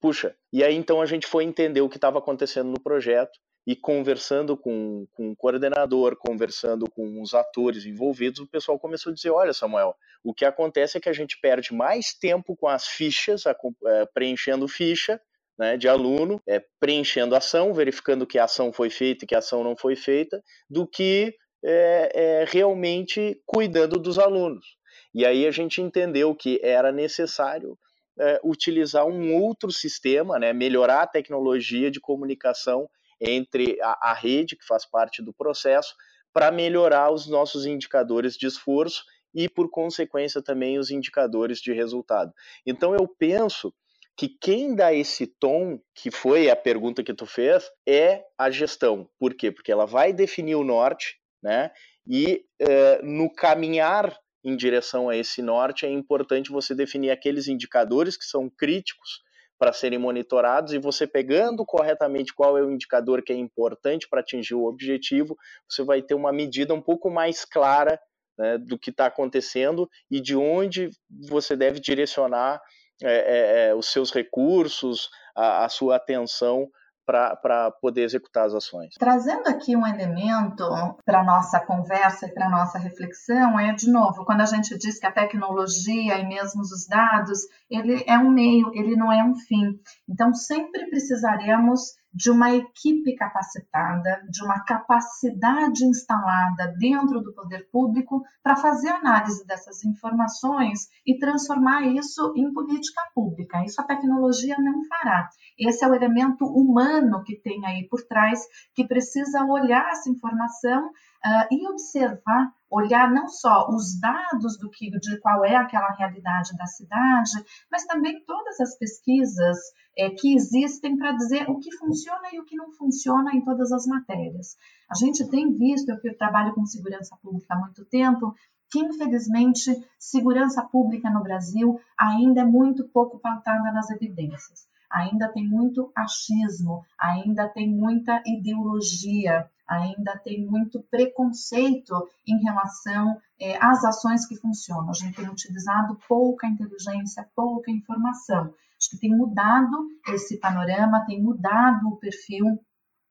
Puxa, e aí então a gente foi entender o que estava acontecendo no projeto e conversando com, com o coordenador, conversando com os atores envolvidos, o pessoal começou a dizer: olha, Samuel, o que acontece é que a gente perde mais tempo com as fichas, a, é, preenchendo ficha, né, de aluno, é, preenchendo ação, verificando que a ação foi feita e que a ação não foi feita, do que é, é, realmente cuidando dos alunos. E aí a gente entendeu que era necessário é, utilizar um outro sistema, né, melhorar a tecnologia de comunicação entre a, a rede, que faz parte do processo, para melhorar os nossos indicadores de esforço e, por consequência, também os indicadores de resultado. Então, eu penso que quem dá esse tom, que foi a pergunta que tu fez, é a gestão. Por quê? Porque ela vai definir o norte, né? E uh, no caminhar em direção a esse norte, é importante você definir aqueles indicadores que são críticos para serem monitorados e você pegando corretamente qual é o indicador que é importante para atingir o objetivo, você vai ter uma medida um pouco mais clara né, do que está acontecendo e de onde você deve direcionar é, é, os seus recursos, a, a sua atenção para poder executar as ações. Trazendo aqui um elemento para nossa conversa e para a nossa reflexão, é de novo, quando a gente diz que a tecnologia e mesmo os dados, ele é um meio, ele não é um fim. Então, sempre precisaremos de uma equipe capacitada, de uma capacidade instalada dentro do poder público para fazer análise dessas informações e transformar isso em política pública. Isso a tecnologia não fará. Esse é o elemento humano que tem aí por trás, que precisa olhar essa informação uh, e observar, olhar não só os dados do que, de qual é aquela realidade da cidade, mas também todas as pesquisas é, que existem para dizer o que funciona e o que não funciona em todas as matérias. A gente tem visto, eu trabalho com segurança pública há muito tempo, que infelizmente segurança pública no Brasil ainda é muito pouco pautada nas evidências. Ainda tem muito achismo, ainda tem muita ideologia, ainda tem muito preconceito em relação é, às ações que funcionam. A gente tem utilizado pouca inteligência, pouca informação. Acho que tem mudado esse panorama, tem mudado o perfil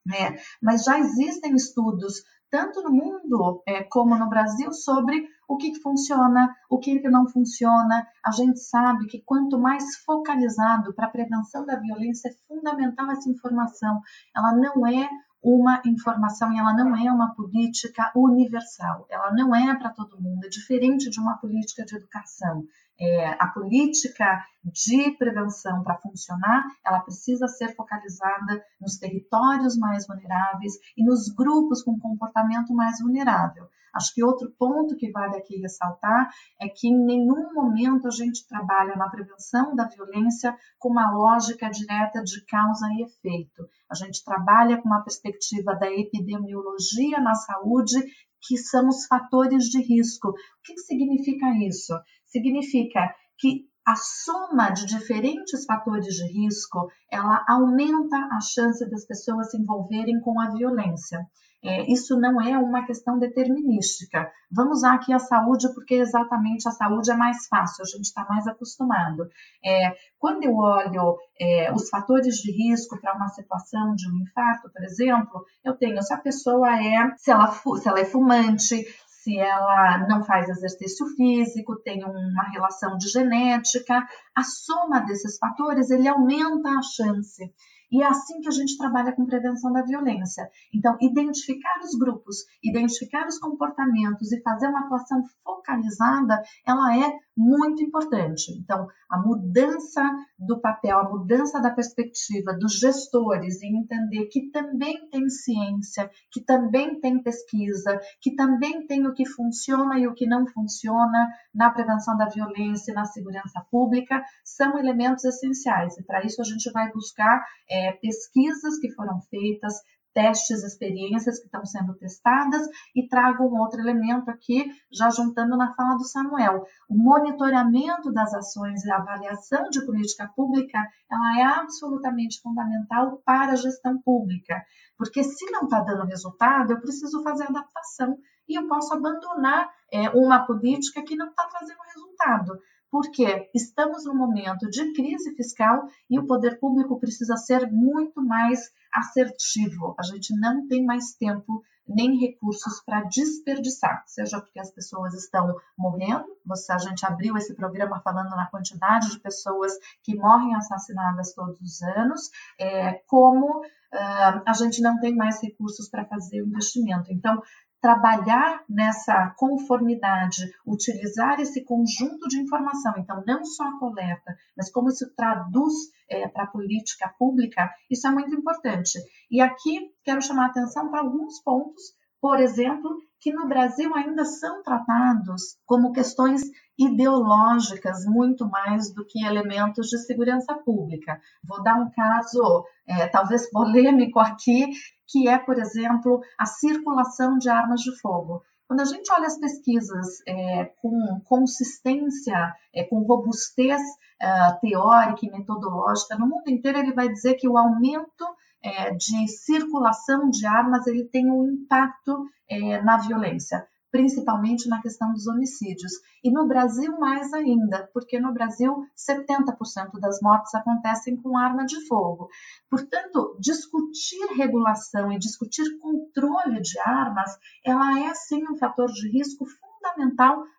né? Mas já existem estudos, tanto no mundo é, como no Brasil, sobre o que, funciona, o que, que não funciona. A gente sabe que quanto mais focalizado para a prevenção da violência, é fundamental essa informação. Ela não é uma informação e ela não é uma política universal, ela não é para todo mundo, é diferente de uma política de educação. É, a política de prevenção para funcionar, ela precisa ser focalizada nos territórios mais vulneráveis e nos grupos com comportamento mais vulnerável. Acho que outro ponto que vale aqui ressaltar é que em nenhum momento a gente trabalha na prevenção da violência com uma lógica direta de causa e efeito. A gente trabalha com uma perspectiva da epidemiologia na saúde, que são os fatores de risco. O que significa isso? Significa que a soma de diferentes fatores de risco, ela aumenta a chance das pessoas se envolverem com a violência. É, isso não é uma questão determinística. Vamos usar aqui a saúde, porque exatamente a saúde é mais fácil, a gente está mais acostumado. É, quando eu olho é, os fatores de risco para uma situação de um infarto, por exemplo, eu tenho se a pessoa é, se ela, se ela é fumante, se ela não faz exercício físico, tem uma relação de genética, a soma desses fatores ele aumenta a chance e é assim que a gente trabalha com prevenção da violência. Então, identificar os grupos, identificar os comportamentos e fazer uma atuação focalizada, ela é muito importante. Então, a mudança do papel, a mudança da perspectiva dos gestores em entender que também tem ciência, que também tem pesquisa, que também tem o que funciona e o que não funciona na prevenção da violência e na segurança pública, são elementos essenciais. E para isso a gente vai buscar é, pesquisas que foram feitas, testes, experiências que estão sendo testadas e trago um outro elemento aqui, já juntando na fala do Samuel. O monitoramento das ações e a avaliação de política pública, ela é absolutamente fundamental para a gestão pública, porque se não está dando resultado, eu preciso fazer adaptação e eu posso abandonar é, uma política que não está trazendo resultado porque estamos num momento de crise fiscal e o poder público precisa ser muito mais assertivo. A gente não tem mais tempo nem recursos para desperdiçar, seja porque as pessoas estão morrendo, você, a gente abriu esse programa falando na quantidade de pessoas que morrem assassinadas todos os anos, é, como uh, a gente não tem mais recursos para fazer o investimento. Então, trabalhar nessa conformidade, utilizar esse conjunto de informação, então não só a coleta, mas como isso traduz é, para a política pública, isso é muito importante. E aqui quero chamar a atenção para alguns pontos, por exemplo, que no Brasil ainda são tratados como questões ideológicas muito mais do que elementos de segurança pública. Vou dar um caso é, talvez polêmico aqui, que é, por exemplo, a circulação de armas de fogo. Quando a gente olha as pesquisas é, com consistência, é, com robustez é, teórica e metodológica no mundo inteiro, ele vai dizer que o aumento é, de circulação de armas ele tem um impacto é, na violência principalmente na questão dos homicídios. E no Brasil, mais ainda, porque no Brasil 70% das mortes acontecem com arma de fogo. Portanto, discutir regulação e discutir controle de armas, ela é sim um fator de risco fundamental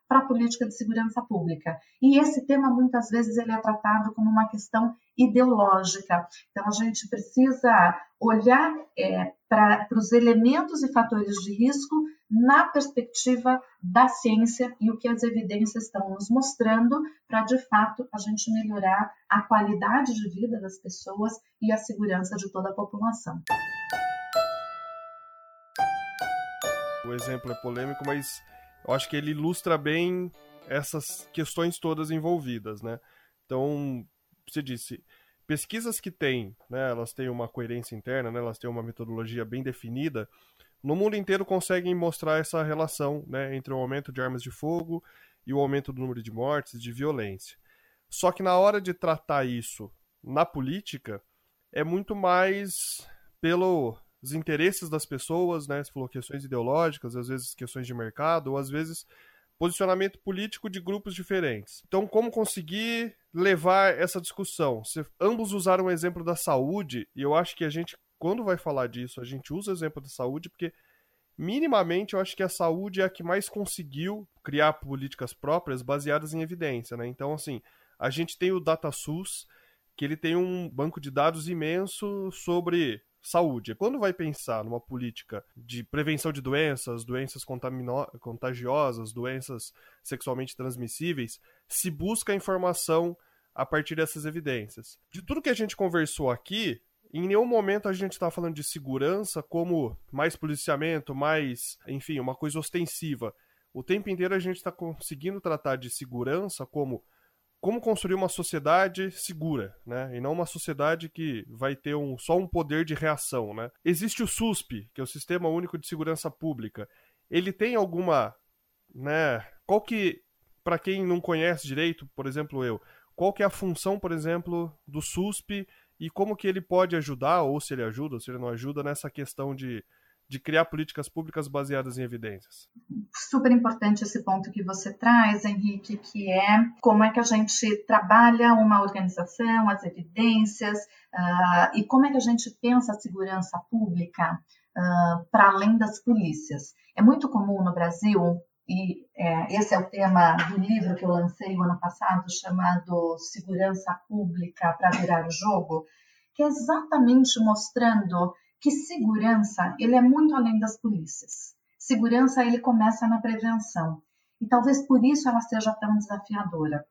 para a política de segurança pública. E esse tema muitas vezes ele é tratado como uma questão ideológica. Então a gente precisa olhar é, para os elementos e fatores de risco na perspectiva da ciência e o que as evidências estão nos mostrando para, de fato, a gente melhorar a qualidade de vida das pessoas e a segurança de toda a população. O exemplo é polêmico, mas eu acho que ele ilustra bem essas questões todas envolvidas, né? Então, você disse, pesquisas que têm, né, elas têm uma coerência interna, né, elas têm uma metodologia bem definida, no mundo inteiro conseguem mostrar essa relação né, entre o aumento de armas de fogo e o aumento do número de mortes, de violência. Só que na hora de tratar isso na política, é muito mais pelos interesses das pessoas, né? Você falou questões ideológicas, às vezes questões de mercado, ou às vezes posicionamento político de grupos diferentes. Então, como conseguir levar essa discussão? Se ambos usaram o exemplo da saúde, e eu acho que a gente, quando vai falar disso, a gente usa o exemplo da saúde, porque minimamente eu acho que a saúde é a que mais conseguiu criar políticas próprias baseadas em evidência, né? Então, assim, a gente tem o DataSUS, que ele tem um banco de dados imenso sobre saúde. Quando vai pensar numa política de prevenção de doenças, doenças contagiosas, doenças sexualmente transmissíveis, se busca informação a partir dessas evidências. De tudo que a gente conversou aqui, em nenhum momento a gente está falando de segurança como mais policiamento, mais, enfim, uma coisa ostensiva. O tempo inteiro a gente está conseguindo tratar de segurança como como construir uma sociedade segura, né? E não uma sociedade que vai ter um, só um poder de reação, né? Existe o SUSP, que é o Sistema Único de Segurança Pública. Ele tem alguma, né? Qual que, para quem não conhece direito, por exemplo, eu, qual que é a função, por exemplo, do SUSP e como que ele pode ajudar, ou se ele ajuda, ou se ele não ajuda nessa questão de de criar políticas públicas baseadas em evidências. Super importante esse ponto que você traz, Henrique, que é como é que a gente trabalha uma organização, as evidências, uh, e como é que a gente pensa a segurança pública uh, para além das polícias. É muito comum no Brasil e é, esse é o tema do livro que eu lancei o ano passado, chamado Segurança Pública para Virar o Jogo, que é exatamente mostrando que segurança ele é muito além das polícias. Segurança ele começa na prevenção e talvez por isso ela seja tão desafiadora.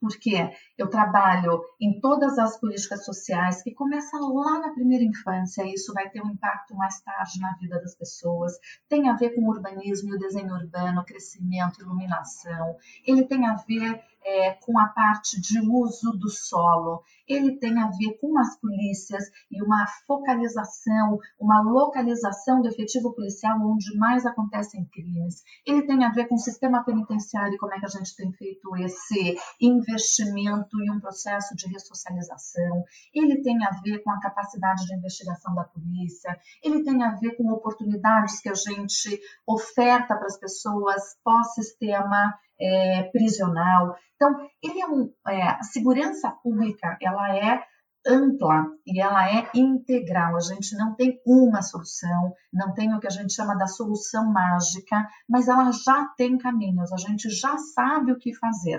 Porque eu trabalho em todas as políticas sociais que começam lá na primeira infância, e isso vai ter um impacto mais tarde na vida das pessoas. Tem a ver com o urbanismo e o desenho urbano, crescimento, iluminação. Ele tem a ver é, com a parte de uso do solo, ele tem a ver com as polícias e uma focalização, uma localização do efetivo policial onde mais acontecem crimes. Ele tem a ver com o sistema penitenciário e como é que a gente tem feito esse investimento em um processo de ressocialização. Ele tem a ver com a capacidade de investigação da polícia. Ele tem a ver com oportunidades que a gente oferta para as pessoas pós-sistema é, prisional. Então, ele é um, é, a segurança pública ela é ampla e ela é integral. A gente não tem uma solução, não tem o que a gente chama da solução mágica, mas ela já tem caminhos, a gente já sabe o que fazer.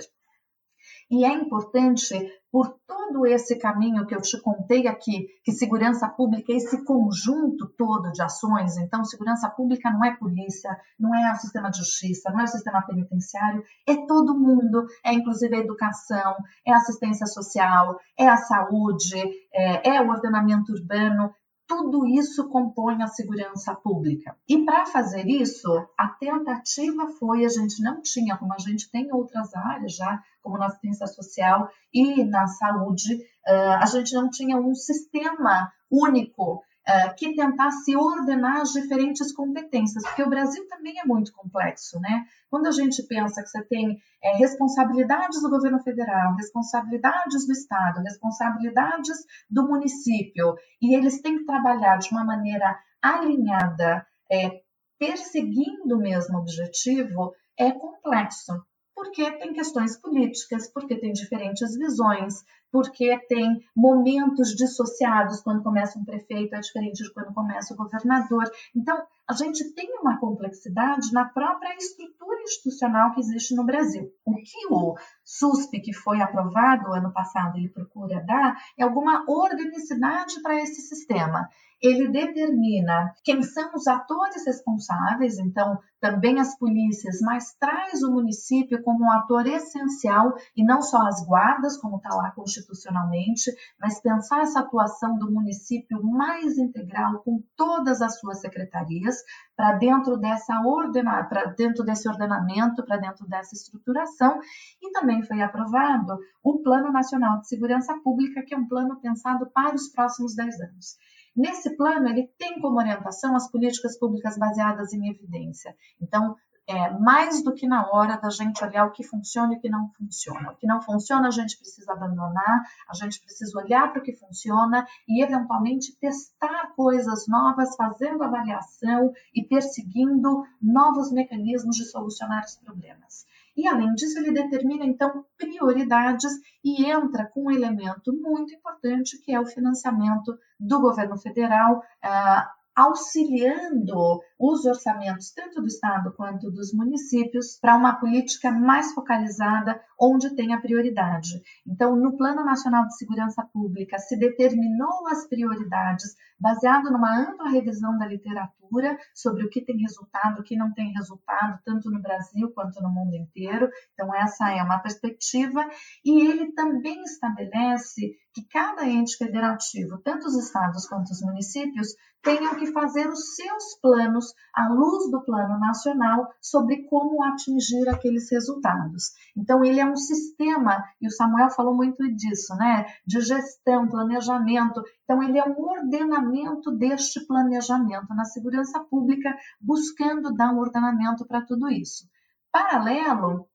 E é importante, por todo esse caminho que eu te contei aqui, que segurança pública é esse conjunto todo de ações. Então, segurança pública não é polícia, não é o sistema de justiça, não é o sistema penitenciário, é todo mundo, é inclusive a educação, é a assistência social, é a saúde, é, é o ordenamento urbano, tudo isso compõe a segurança pública. E para fazer isso, a tentativa foi: a gente não tinha, como a gente tem em outras áreas já, como na assistência social e na saúde, a gente não tinha um sistema único é, que tentasse ordenar as diferentes competências, porque o Brasil também é muito complexo, né? Quando a gente pensa que você tem é, responsabilidades do governo federal, responsabilidades do estado, responsabilidades do município, e eles têm que trabalhar de uma maneira alinhada, é, perseguindo o mesmo objetivo, é complexo porque tem questões políticas, porque tem diferentes visões, porque tem momentos dissociados quando começa um prefeito é diferente de quando começa o governador. Então, a gente tem uma complexidade na própria estrutura institucional que existe no Brasil. O que o SUSP, que foi aprovado ano passado, ele procura dar é alguma organicidade para esse sistema ele determina quem são os atores responsáveis, então também as polícias, mas traz o município como um ator essencial e não só as guardas, como está lá constitucionalmente, mas pensar essa atuação do município mais integral com todas as suas secretarias para dentro dessa ordena, para dentro desse ordenamento, para dentro dessa estruturação, e também foi aprovado o Plano Nacional de Segurança Pública, que é um plano pensado para os próximos 10 anos. Nesse plano, ele tem como orientação as políticas públicas baseadas em evidência. Então, é, mais do que na hora da gente olhar o que funciona e o que não funciona. O que não funciona a gente precisa abandonar, a gente precisa olhar para o que funciona e eventualmente testar coisas novas, fazendo avaliação e perseguindo novos mecanismos de solucionar os problemas. E além disso, ele determina então prioridades e entra com um elemento muito importante que é o financiamento do governo federal. Uh, auxiliando os orçamentos, tanto do Estado quanto dos municípios, para uma política mais focalizada onde tem a prioridade. Então, no Plano Nacional de Segurança Pública, se determinou as prioridades baseado numa ampla revisão da literatura sobre o que tem resultado, o que não tem resultado, tanto no Brasil quanto no mundo inteiro. Então, essa é uma perspectiva. E ele também estabelece que cada ente federativo, tanto os estados quanto os municípios, tenham que fazer os seus planos à luz do plano nacional sobre como atingir aqueles resultados. Então, ele é um sistema, e o Samuel falou muito disso, né? De gestão, planejamento. Então, ele é um ordenamento deste planejamento na segurança pública, buscando dar um ordenamento para tudo isso. Paralelo,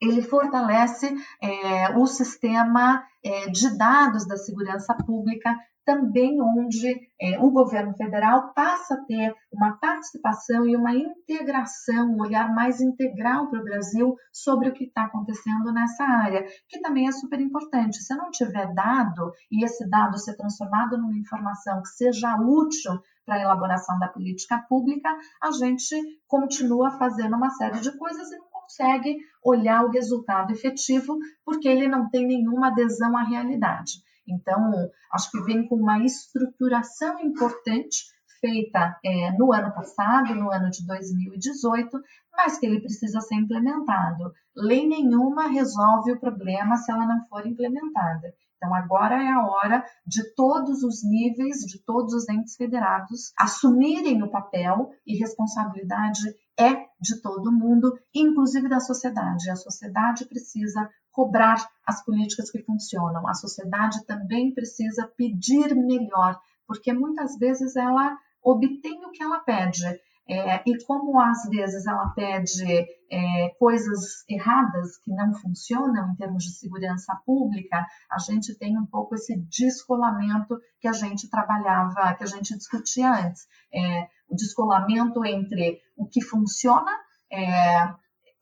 ele fortalece é, o sistema é, de dados da segurança pública, também onde é, o governo federal passa a ter uma participação e uma integração, um olhar mais integral para o Brasil sobre o que está acontecendo nessa área, que também é super importante. Se não tiver dado e esse dado ser transformado numa informação que seja útil para a elaboração da política pública, a gente continua fazendo uma série de coisas e não consegue olhar o resultado efetivo porque ele não tem nenhuma adesão à realidade. Então, acho que vem com uma estruturação importante feita é, no ano passado, no ano de 2018, mas que ele precisa ser implementado. Lei nenhuma resolve o problema se ela não for implementada. Então, agora é a hora de todos os níveis, de todos os entes federados assumirem o papel e responsabilidade é de todo mundo, inclusive da sociedade. A sociedade precisa cobrar as políticas que funcionam. A sociedade também precisa pedir melhor, porque muitas vezes ela obtém o que ela pede, é, e como às vezes ela pede é, coisas erradas que não funcionam em termos de segurança pública, a gente tem um pouco esse descolamento que a gente trabalhava, que a gente discutia antes. É, o descolamento entre o que funciona, é,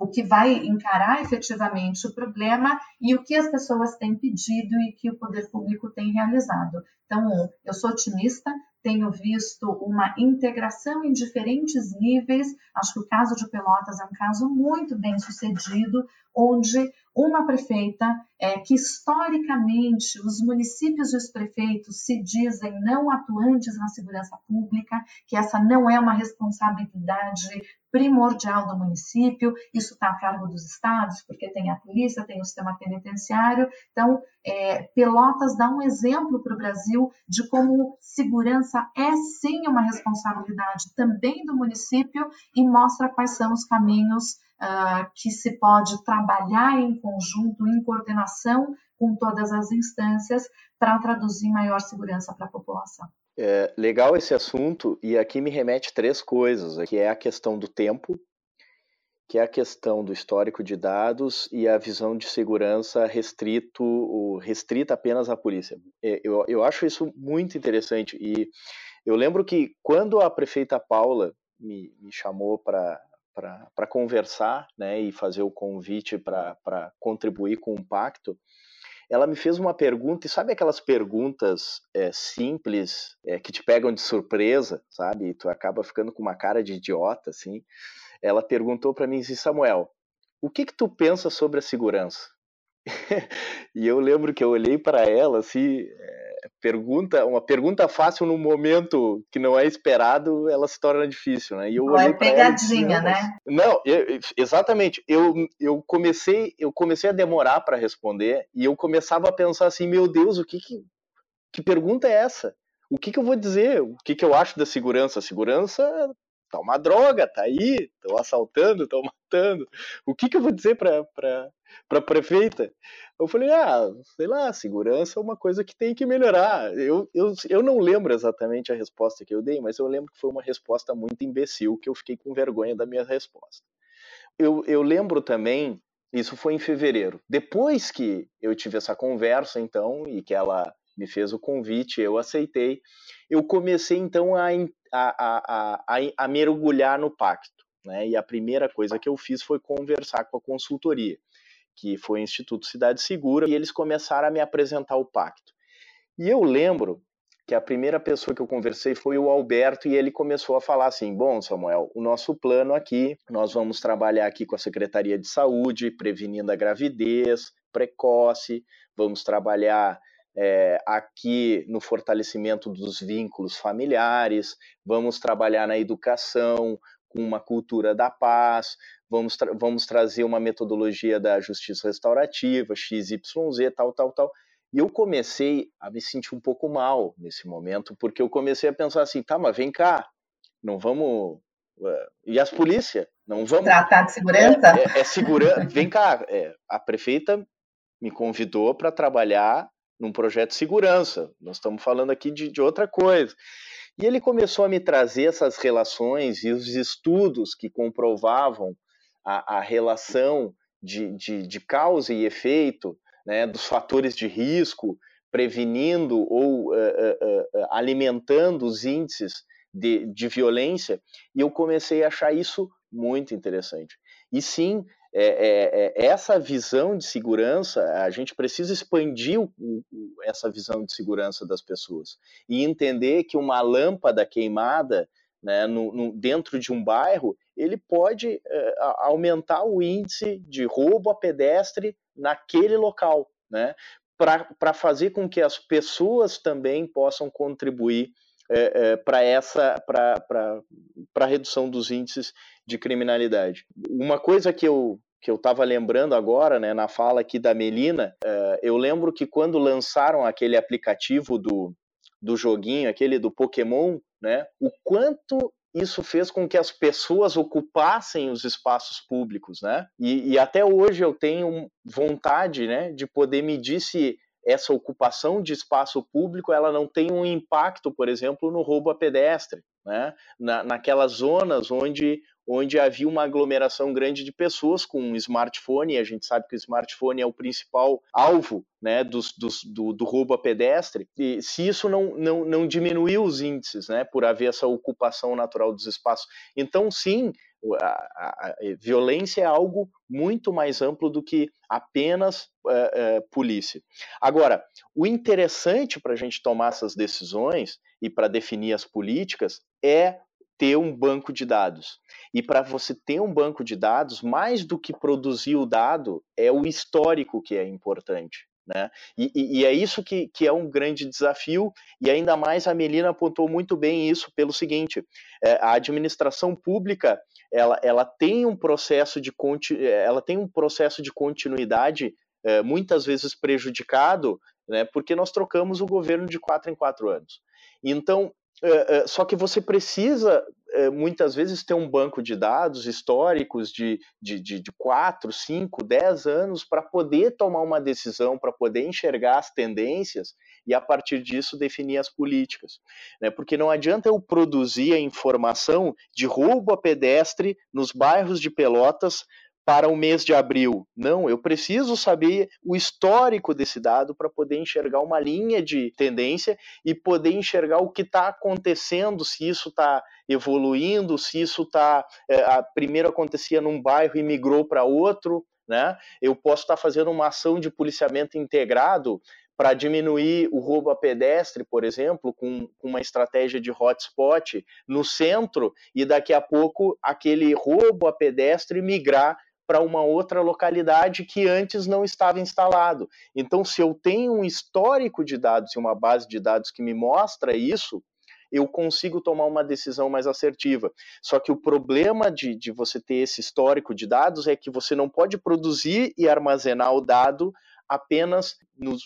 o que vai encarar efetivamente o problema e o que as pessoas têm pedido e que o poder público tem realizado. Então, eu sou otimista, tenho visto uma integração em diferentes níveis. Acho que o caso de Pelotas é um caso muito bem sucedido, onde uma prefeita é, que historicamente os municípios e os prefeitos se dizem não atuantes na segurança pública, que essa não é uma responsabilidade primordial do município, isso está a cargo dos estados, porque tem a polícia, tem o sistema penitenciário. Então, é, Pelotas dá um exemplo para o Brasil de como segurança é sim uma responsabilidade também do município e mostra quais são os caminhos uh, que se pode trabalhar em conjunto, em coordenação com todas as instâncias para traduzir maior segurança para a população. É, legal esse assunto e aqui me remete três coisas, que é a questão do tempo, que é a questão do histórico de dados e a visão de segurança restrito, restrita apenas à polícia. Eu, eu acho isso muito interessante e eu lembro que quando a prefeita Paula me, me chamou para para conversar né, e fazer o convite para contribuir com o pacto, ela me fez uma pergunta, e sabe aquelas perguntas é, simples é, que te pegam de surpresa, sabe? E tu acaba ficando com uma cara de idiota, assim. Ela perguntou para mim assim, Samuel, o que que tu pensa sobre a segurança? *laughs* e eu lembro que eu olhei para ela assim, é, pergunta, uma pergunta fácil num momento que não é esperado, ela se torna difícil, né? E eu não é pegadinha, ela, né? Não, eu, exatamente. Eu, eu comecei, eu comecei a demorar para responder e eu começava a pensar assim, meu Deus, o que que, que pergunta é essa? O que que eu vou dizer? O que que eu acho da segurança? A segurança tá uma droga, tá aí, estão assaltando, estão matando. O que, que eu vou dizer para a prefeita? Eu falei, ah, sei lá, segurança é uma coisa que tem que melhorar. Eu, eu, eu não lembro exatamente a resposta que eu dei, mas eu lembro que foi uma resposta muito imbecil, que eu fiquei com vergonha da minha resposta. Eu, eu lembro também, isso foi em fevereiro. Depois que eu tive essa conversa, então, e que ela me fez o convite, eu aceitei, eu comecei então a, a, a, a, mergulhar no pacto. Né? E a primeira coisa que eu fiz foi conversar com a consultoria, que foi o Instituto Cidade Segura, e eles começaram a me apresentar o pacto. E eu lembro que a primeira pessoa que eu conversei foi o Alberto e ele começou a falar assim: "Bom, Samuel, o nosso plano aqui, nós vamos trabalhar aqui com a Secretaria de Saúde, prevenindo a gravidez precoce, vamos trabalhar é, aqui no fortalecimento dos vínculos familiares, vamos trabalhar na educação, com uma cultura da paz, vamos, tra vamos trazer uma metodologia da justiça restaurativa, XYZ, tal, tal, tal. E eu comecei a me sentir um pouco mal nesse momento, porque eu comecei a pensar assim, tá, mas vem cá, não vamos. E as polícias? Não vamos. Tratar de segurança? É, é, é segurança. vem cá, é, a prefeita me convidou para trabalhar num projeto de segurança. Nós estamos falando aqui de, de outra coisa. E ele começou a me trazer essas relações e os estudos que comprovavam a, a relação de, de, de, causa e efeito, né, dos fatores de risco, prevenindo ou uh, uh, uh, alimentando os índices de, de violência, e eu comecei a achar isso muito interessante. E sim, é, é, é, essa visão de segurança, a gente precisa expandir o, o, essa visão de segurança das pessoas e entender que uma lâmpada queimada né, no, no, dentro de um bairro, ele pode é, aumentar o índice de roubo a pedestre naquele local, né, para fazer com que as pessoas também possam contribuir é, é, para essa para redução dos índices de criminalidade. Uma coisa que eu que eu estava lembrando agora, né, na fala aqui da Melina, uh, eu lembro que quando lançaram aquele aplicativo do, do joguinho, aquele do Pokémon, né, o quanto isso fez com que as pessoas ocupassem os espaços públicos, né? E, e até hoje eu tenho vontade, né, de poder medir se essa ocupação de espaço público ela não tem um impacto, por exemplo, no roubo a pedestre, né? Na, naquelas zonas onde onde havia uma aglomeração grande de pessoas com um smartphone, e a gente sabe que o smartphone é o principal alvo né, dos, dos, do, do, roubo a pedestre, e se isso não, não, não diminuiu os índices, né, por haver essa ocupação natural dos espaços. Então, sim, a, a, a violência é algo muito mais amplo do que apenas uh, uh, polícia. Agora, o interessante para a gente tomar essas decisões e para definir as políticas é ter um banco de dados. E para você ter um banco de dados, mais do que produzir o dado, é o histórico que é importante. Né? E, e, e, é isso que, que é um grande desafio, e ainda mais a Melina apontou muito bem isso pelo seguinte: é, a administração pública ela, ela, tem um processo de ela tem um processo de continuidade é, muitas vezes prejudicado, né, porque nós trocamos o governo de quatro em quatro anos. Então, é, é, só que você precisa, é, muitas vezes, ter um banco de dados históricos de, de, de, de 4, 5, 10 anos para poder tomar uma decisão, para poder enxergar as tendências e, a partir disso, definir as políticas. Né? Porque não adianta eu produzir a informação de roubo a pedestre nos bairros de Pelotas para o mês de abril. Não, eu preciso saber o histórico desse dado para poder enxergar uma linha de tendência e poder enxergar o que está acontecendo, se isso está evoluindo, se isso está. É, primeiro acontecia num bairro e migrou para outro. Né? Eu posso estar tá fazendo uma ação de policiamento integrado para diminuir o roubo a pedestre, por exemplo, com, uma estratégia de hotspot no centro, e daqui a pouco aquele roubo a pedestre migrar para uma outra localidade que antes não estava instalado. Então, se eu tenho um histórico de dados e uma base de dados que me mostra isso, eu consigo tomar uma decisão mais assertiva. Só que o problema de, de você ter esse histórico de dados é que você não pode produzir e armazenar o dado apenas nos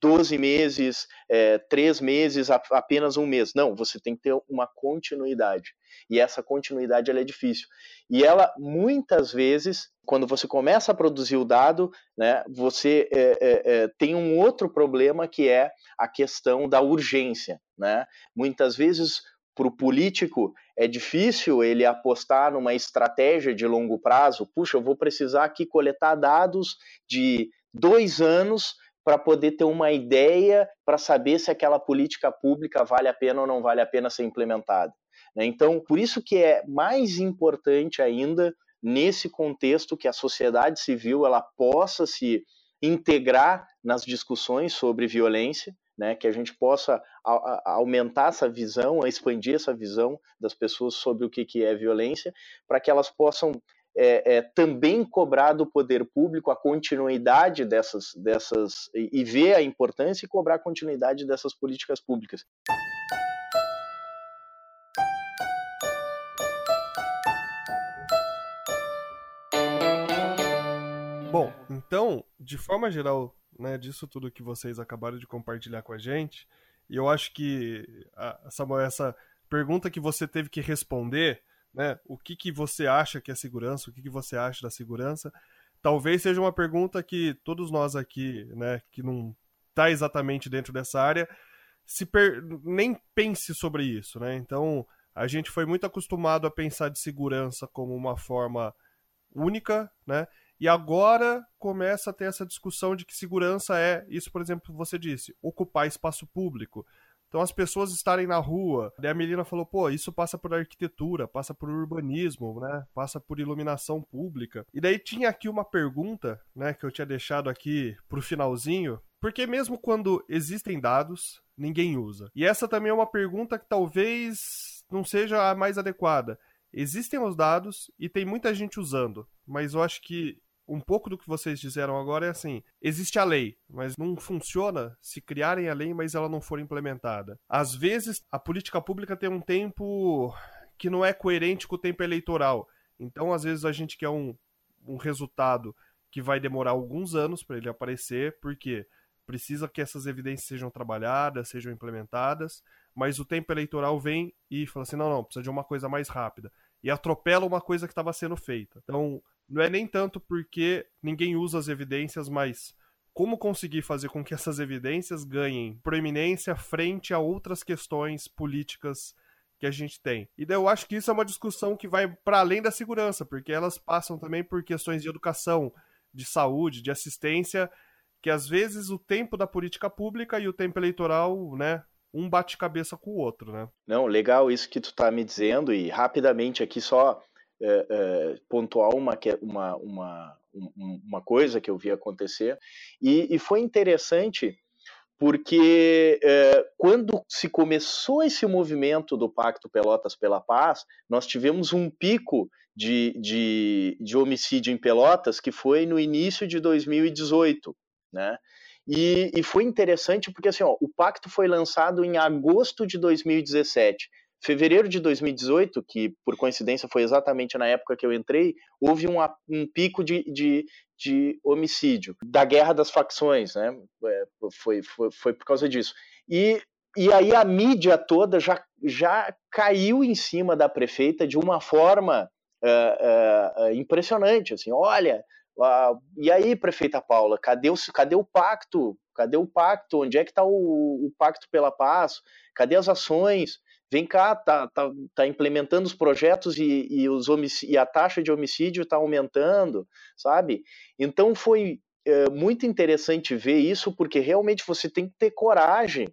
12 meses, é, 3 meses, apenas um mês. Não, você tem que ter uma continuidade. E essa continuidade ela é difícil. E ela, muitas vezes, quando você começa a produzir o dado, né, você é, é, é, tem um outro problema que é a questão da urgência. Né? Muitas vezes para o político é difícil ele apostar numa estratégia de longo prazo. Puxa, eu vou precisar aqui coletar dados de dois anos para poder ter uma ideia para saber se aquela política pública vale a pena ou não vale a pena ser implementada. Né? Então, por isso que é mais importante ainda nesse contexto que a sociedade civil ela possa se integrar nas discussões sobre violência, né, que a gente possa aumentar essa visão, expandir essa visão das pessoas sobre o que, que é violência, para que elas possam é, é, também cobrar do poder público a continuidade dessas, dessas e, ver a importância e cobrar a continuidade dessas políticas públicas. Bom, então, de forma geral, né, disso tudo que vocês acabaram de compartilhar com a gente. E eu acho que, Samuel, essa pergunta que você teve que responder, né, o que, que você acha que é segurança, o que, que você acha da segurança, talvez seja uma pergunta que todos nós aqui, né, que não está exatamente dentro dessa área, se per... nem pense sobre isso, né? Então, a gente foi muito acostumado a pensar de segurança como uma forma única, né? E agora começa a ter essa discussão de que segurança é, isso, por exemplo, você disse, ocupar espaço público. Então as pessoas estarem na rua. Daí a Melina falou, pô, isso passa por arquitetura, passa por urbanismo, né? Passa por iluminação pública. E daí tinha aqui uma pergunta, né, que eu tinha deixado aqui pro finalzinho, porque mesmo quando existem dados, ninguém usa. E essa também é uma pergunta que talvez não seja a mais adequada. Existem os dados e tem muita gente usando, mas eu acho que um pouco do que vocês disseram agora é assim: existe a lei, mas não funciona se criarem a lei, mas ela não for implementada. Às vezes, a política pública tem um tempo que não é coerente com o tempo eleitoral. Então, às vezes, a gente quer um, um resultado que vai demorar alguns anos para ele aparecer, porque precisa que essas evidências sejam trabalhadas, sejam implementadas, mas o tempo eleitoral vem e fala assim: não, não, precisa de uma coisa mais rápida. E atropela uma coisa que estava sendo feita. Então, não é nem tanto porque ninguém usa as evidências, mas como conseguir fazer com que essas evidências ganhem proeminência frente a outras questões políticas que a gente tem. E eu acho que isso é uma discussão que vai para além da segurança, porque elas passam também por questões de educação, de saúde, de assistência, que às vezes o tempo da política pública e o tempo eleitoral, né, um bate cabeça com o outro, né? Não, legal isso que tu tá me dizendo e rapidamente aqui só é, é, pontuar uma, uma, uma, uma coisa que eu vi acontecer. E, e foi interessante porque é, quando se começou esse movimento do Pacto Pelotas pela Paz, nós tivemos um pico de, de, de homicídio em Pelotas que foi no início de 2018, né? E, e, foi interessante porque assim, ó, o pacto foi lançado em agosto de 2017. Fevereiro de 2018, que por coincidência foi exatamente na época que eu entrei, houve um, um pico de, de, de, homicídio, da guerra das facções, né? É, foi, foi, foi por causa disso. E, e aí a mídia toda já, já caiu em cima da prefeita de uma forma uh, uh, impressionante, assim, olha, uh, e aí, prefeita Paula, cadê o, cadê o pacto? Cadê o pacto? Onde é que está o, o pacto pela paz? Cadê as ações? vem cá, tá, tá, tá implementando os projetos e, e, os e a taxa de homicídio está aumentando, sabe? Então foi é, muito interessante ver isso, porque realmente você tem que ter coragem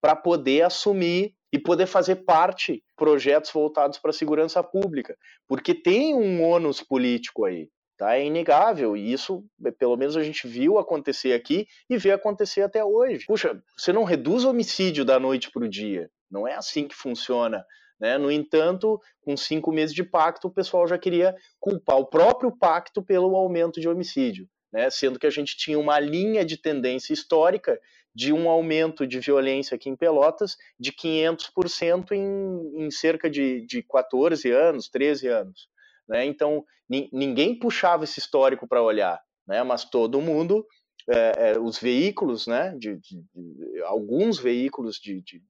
para poder assumir e poder fazer parte de projetos voltados para a segurança pública, porque tem um ônus político aí, tá? É inegável, e isso, pelo menos a gente viu acontecer aqui e vê acontecer até hoje. Puxa, você não reduz o homicídio da noite para o dia, não é assim que funciona. Né? No entanto, com cinco meses de pacto, o pessoal já queria culpar o próprio pacto pelo aumento de homicídio, né? sendo que a gente tinha uma linha de tendência histórica de um aumento de violência aqui em Pelotas de 500% em, em cerca de, de 14 anos, 13 anos. Né? Então, ninguém puxava esse histórico para olhar, né? mas todo mundo é, é, os veículos, né, de, de, de alguns veículos de, de,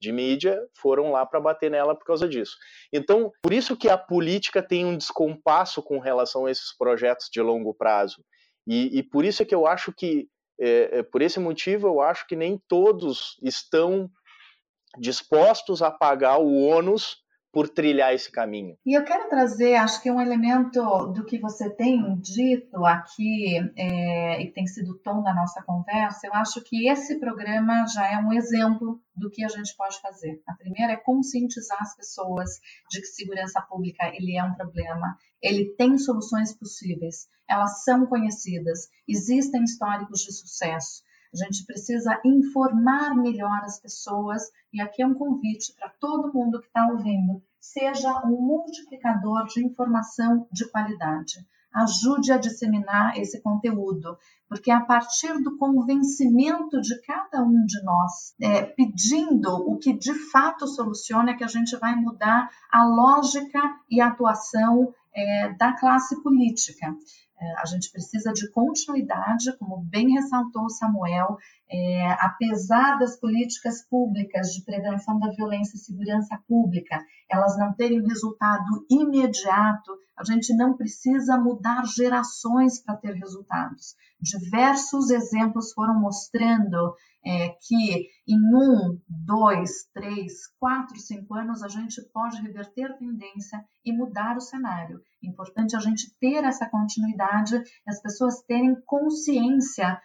de mídia foram lá para bater nela por causa disso. Então, por isso que a política tem um descompasso com relação a esses projetos de longo prazo. E, e por isso é que eu acho que, é, é por esse motivo, eu acho que nem todos estão dispostos a pagar o ônus por trilhar esse caminho. E eu quero trazer, acho que um elemento do que você tem dito aqui é, e tem sido o tom da nossa conversa, eu acho que esse programa já é um exemplo do que a gente pode fazer. A primeira é conscientizar as pessoas de que segurança pública ele é um problema, ele tem soluções possíveis, elas são conhecidas, existem históricos de sucesso. A gente precisa informar melhor as pessoas, e aqui é um convite para todo mundo que está ouvindo: seja um multiplicador de informação de qualidade. Ajude a disseminar esse conteúdo, porque a partir do convencimento de cada um de nós, é, pedindo o que de fato soluciona, é que a gente vai mudar a lógica e a atuação é, da classe política. É, a gente precisa de continuidade, como bem ressaltou Samuel, é, apesar das políticas públicas de prevenção da violência e segurança pública, elas não terem resultado imediato, a gente não precisa mudar gerações para ter resultados. Diversos exemplos foram mostrando é, que em um, dois, três, quatro, cinco anos a gente pode reverter tendência e mudar o cenário. Importante a gente ter essa continuidade as pessoas terem consciência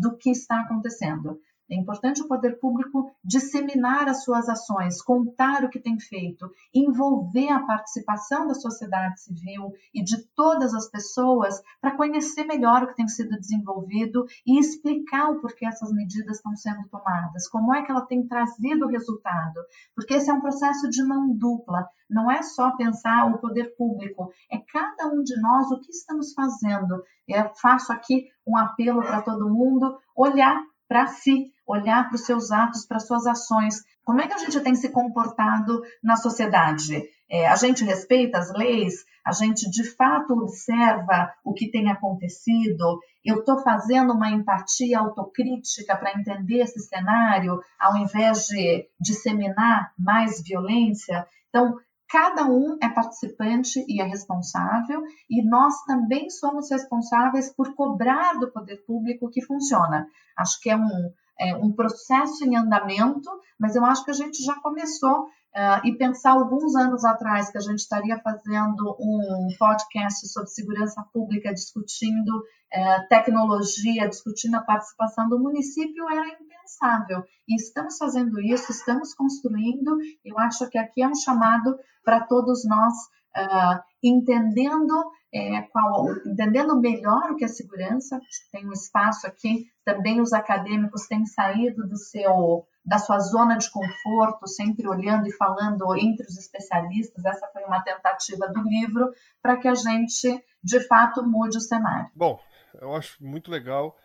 do que está acontecendo. É importante o poder público disseminar as suas ações, contar o que tem feito, envolver a participação da sociedade civil e de todas as pessoas para conhecer melhor o que tem sido desenvolvido e explicar o porquê essas medidas estão sendo tomadas, como é que ela tem trazido resultado, porque esse é um processo de mão dupla. Não é só pensar o poder público, é cada um de nós o que estamos fazendo. Eu faço aqui um apelo para todo mundo olhar para si, olhar para os seus atos, para suas ações. Como é que a gente tem se comportado na sociedade? É, a gente respeita as leis? A gente de fato observa o que tem acontecido? Eu estou fazendo uma empatia autocrítica para entender esse cenário, ao invés de disseminar mais violência? Então, Cada um é participante e é responsável, e nós também somos responsáveis por cobrar do poder público que funciona. Acho que é um, é um processo em andamento, mas eu acho que a gente já começou Uh, e pensar alguns anos atrás que a gente estaria fazendo um podcast sobre segurança pública, discutindo uh, tecnologia, discutindo a participação do município, era impensável. E estamos fazendo isso, estamos construindo. Eu acho que aqui é um chamado para todos nós uh, entendendo é, qual, entendendo melhor o que é segurança. Tem um espaço aqui. Também os acadêmicos têm saído do seu da sua zona de conforto, sempre olhando e falando entre os especialistas. Essa foi uma tentativa do livro para que a gente, de fato, mude o cenário. Bom, eu acho muito legal.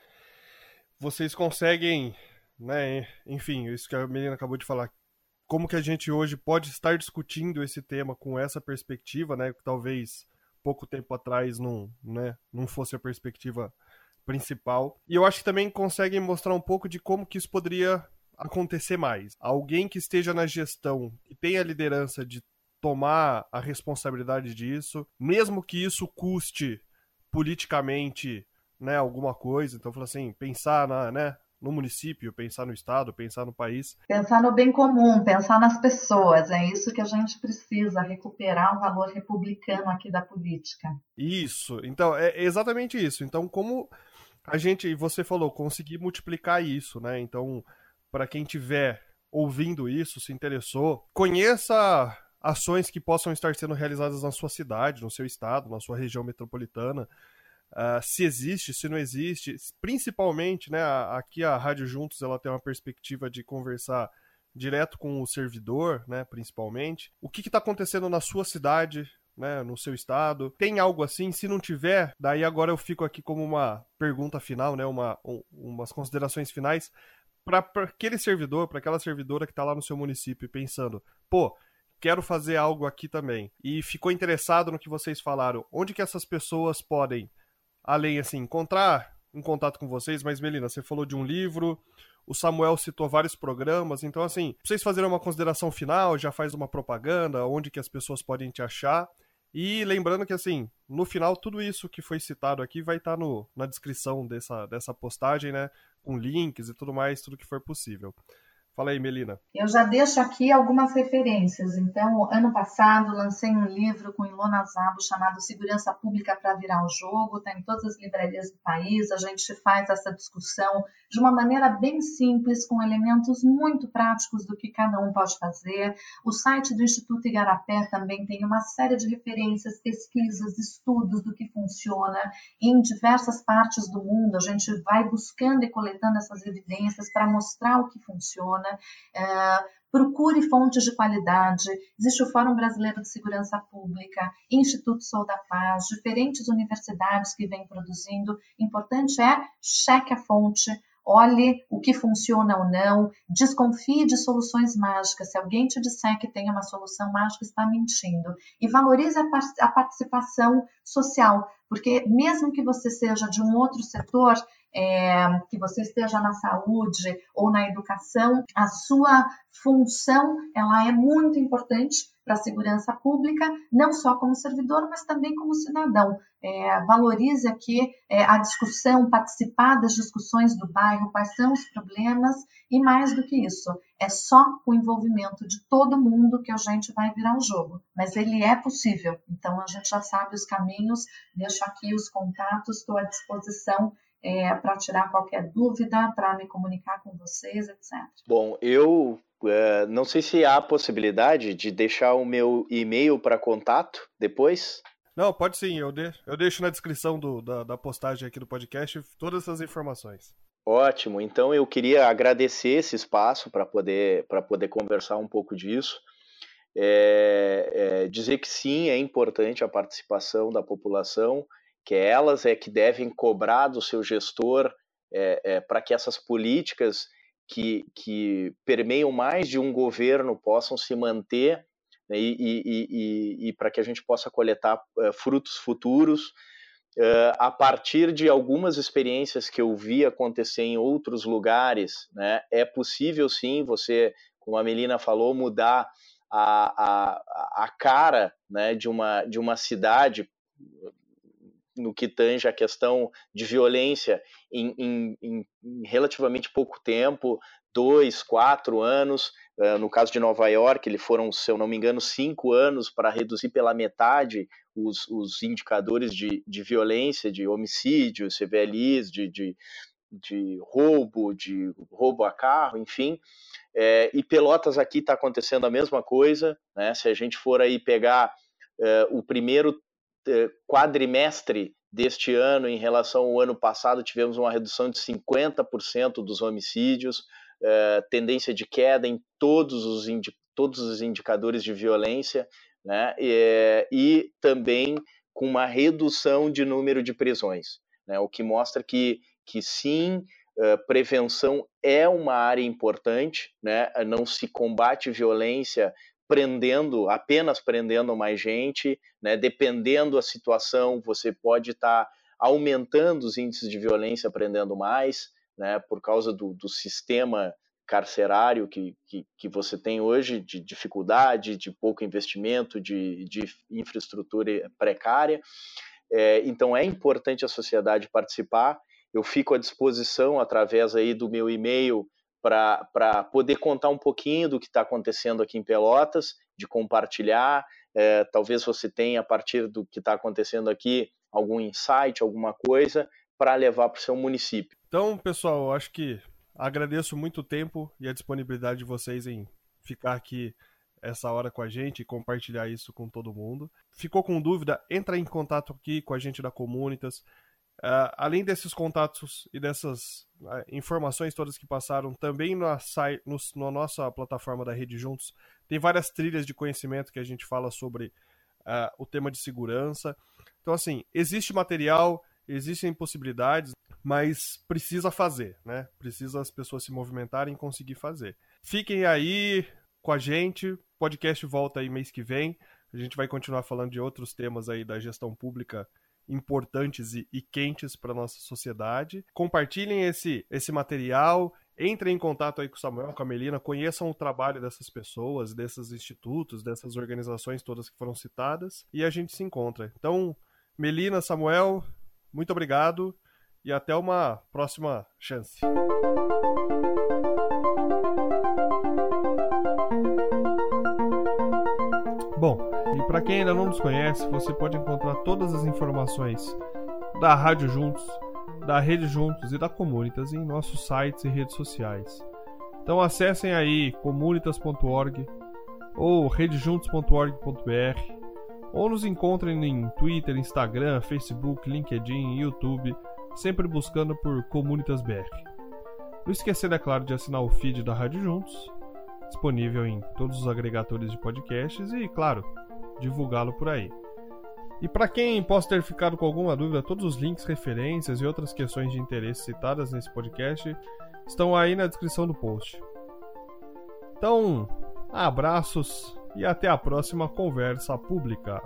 Vocês conseguem, né, enfim, isso que a menina acabou de falar, como que a gente hoje pode estar discutindo esse tema com essa perspectiva, né, que talvez pouco tempo atrás não, né, não fosse a perspectiva principal. E eu acho que também conseguem mostrar um pouco de como que isso poderia acontecer mais. Alguém que esteja na gestão e tenha a liderança de tomar a responsabilidade disso, mesmo que isso custe politicamente, né, alguma coisa. Então, assim, pensar na, né, no município, pensar no estado, pensar no país. Pensar no bem comum, pensar nas pessoas, é isso que a gente precisa, recuperar o valor republicano aqui da política. Isso, então, é exatamente isso. Então, como a gente, você falou, conseguir multiplicar isso, né? Então, para quem tiver ouvindo isso, se interessou, conheça ações que possam estar sendo realizadas na sua cidade, no seu estado, na sua região metropolitana. Uh, se existe, se não existe, principalmente, né, aqui a Rádio Juntos ela tem uma perspectiva de conversar direto com o servidor, né, principalmente. O que está acontecendo na sua cidade, né, no seu estado? Tem algo assim? Se não tiver, daí agora eu fico aqui como uma pergunta final, né, uma, um, umas considerações finais para aquele servidor, para aquela servidora que está lá no seu município pensando, pô, quero fazer algo aqui também e ficou interessado no que vocês falaram, onde que essas pessoas podem, além assim, encontrar em contato com vocês, mas Melina, você falou de um livro, o Samuel citou vários programas, então assim, vocês fazerem uma consideração final, já faz uma propaganda, onde que as pessoas podem te achar. E lembrando que assim, no final tudo isso que foi citado aqui vai estar tá no, na descrição dessa, dessa postagem, né, com links e tudo mais, tudo que for possível. Fala aí, Melina. Eu já deixo aqui algumas referências. Então, ano passado, lancei um livro com Ilona Zabo chamado Segurança Pública para Virar o Jogo. Está em todas as livrarias do país. A gente faz essa discussão de uma maneira bem simples, com elementos muito práticos do que cada um pode fazer. O site do Instituto Igarapé também tem uma série de referências, pesquisas, estudos do que funciona em diversas partes do mundo. A gente vai buscando e coletando essas evidências para mostrar o que funciona né? É, procure fontes de qualidade. Existe o Fórum Brasileiro de Segurança Pública, Instituto Sou da Paz, diferentes universidades que vêm produzindo. Importante é cheque a fonte, olhe o que funciona ou não, desconfie de soluções mágicas. Se alguém te disser que tem uma solução mágica, está mentindo. E valorize a participação social, porque mesmo que você seja de um outro setor, é, que você esteja na saúde ou na educação, a sua função ela é muito importante para a segurança pública, não só como servidor, mas também como cidadão. É, valorize aqui é, a discussão, participar das discussões do bairro, quais são os problemas, e mais do que isso, é só o envolvimento de todo mundo que a gente vai virar o jogo. Mas ele é possível, então a gente já sabe os caminhos, deixo aqui os contatos, estou à disposição é, para tirar qualquer dúvida, para me comunicar com vocês, etc. Bom, eu é, não sei se há a possibilidade de deixar o meu e-mail para contato depois. Não, pode sim, eu, de, eu deixo na descrição do, da, da postagem aqui do podcast todas essas informações. Ótimo, então eu queria agradecer esse espaço para poder, poder conversar um pouco disso. É, é, dizer que sim, é importante a participação da população que elas é que devem cobrar do seu gestor é, é, para que essas políticas que, que permeiam mais de um governo possam se manter né, e, e, e, e para que a gente possa coletar é, frutos futuros. É, a partir de algumas experiências que eu vi acontecer em outros lugares, né, é possível sim você, como a Melina falou, mudar a, a, a cara né, de, uma, de uma cidade no que tange a questão de violência em, em, em relativamente pouco tempo, dois, quatro anos. Uh, no caso de Nova York, ele foram, se eu não me engano, cinco anos para reduzir pela metade os, os indicadores de, de violência, de homicídio, CVLIs, de, de, de roubo, de roubo a carro, enfim. É, e Pelotas aqui está acontecendo a mesma coisa, né? Se a gente for aí pegar uh, o primeiro eh, quadrimestre deste ano em relação ao ano passado, tivemos uma redução de 50% dos homicídios, eh, tendência de queda em todos os, todos os indicadores de violência, né? e, e também com uma redução de número de prisões, né? o que mostra que, que sim, Uh, prevenção é uma área importante, né? não se combate violência prendendo, apenas prendendo mais gente, né? dependendo da situação, você pode estar tá aumentando os índices de violência prendendo mais, né? por causa do, do sistema carcerário que, que, que, você tem hoje, de dificuldade, de pouco investimento, de, de infraestrutura precária. É, então é importante a sociedade participar. Eu fico à disposição através aí do meu e-mail para poder contar um pouquinho do que está acontecendo aqui em Pelotas, de compartilhar. É, talvez você tenha, a partir do que está acontecendo aqui, algum insight, alguma coisa para levar para o seu município. Então, pessoal, acho que agradeço muito o tempo e a disponibilidade de vocês em ficar aqui essa hora com a gente e compartilhar isso com todo mundo. Ficou com dúvida? Entra em contato aqui com a gente da Comunitas. Uh, além desses contatos e dessas uh, informações todas que passaram, também na, no, na nossa plataforma da Rede Juntos tem várias trilhas de conhecimento que a gente fala sobre uh, o tema de segurança. Então, assim, existe material, existem possibilidades, mas precisa fazer, né? Precisa as pessoas se movimentarem e conseguir fazer. Fiquem aí com a gente, o podcast volta aí mês que vem. A gente vai continuar falando de outros temas aí da gestão pública importantes e, e quentes para nossa sociedade. Compartilhem esse, esse material, entrem em contato aí com o Samuel, com a Melina, conheçam o trabalho dessas pessoas, desses institutos, dessas organizações todas que foram citadas e a gente se encontra. Então, Melina, Samuel, muito obrigado e até uma próxima chance. E para quem ainda não nos conhece, você pode encontrar todas as informações da Rádio Juntos, da Rede Juntos e da Comunitas em nossos sites e redes sociais. Então acessem aí comunitas.org ou redejuntos.org.br ou nos encontrem em Twitter, Instagram, Facebook, LinkedIn, YouTube, sempre buscando por Comunitas BR. Não esquecendo, é claro, de assinar o feed da Rádio Juntos disponível em todos os agregadores de podcasts e, claro, divulgá-lo por aí. E para quem possa ter ficado com alguma dúvida, todos os links, referências e outras questões de interesse citadas nesse podcast estão aí na descrição do post. Então, abraços e até a próxima conversa pública.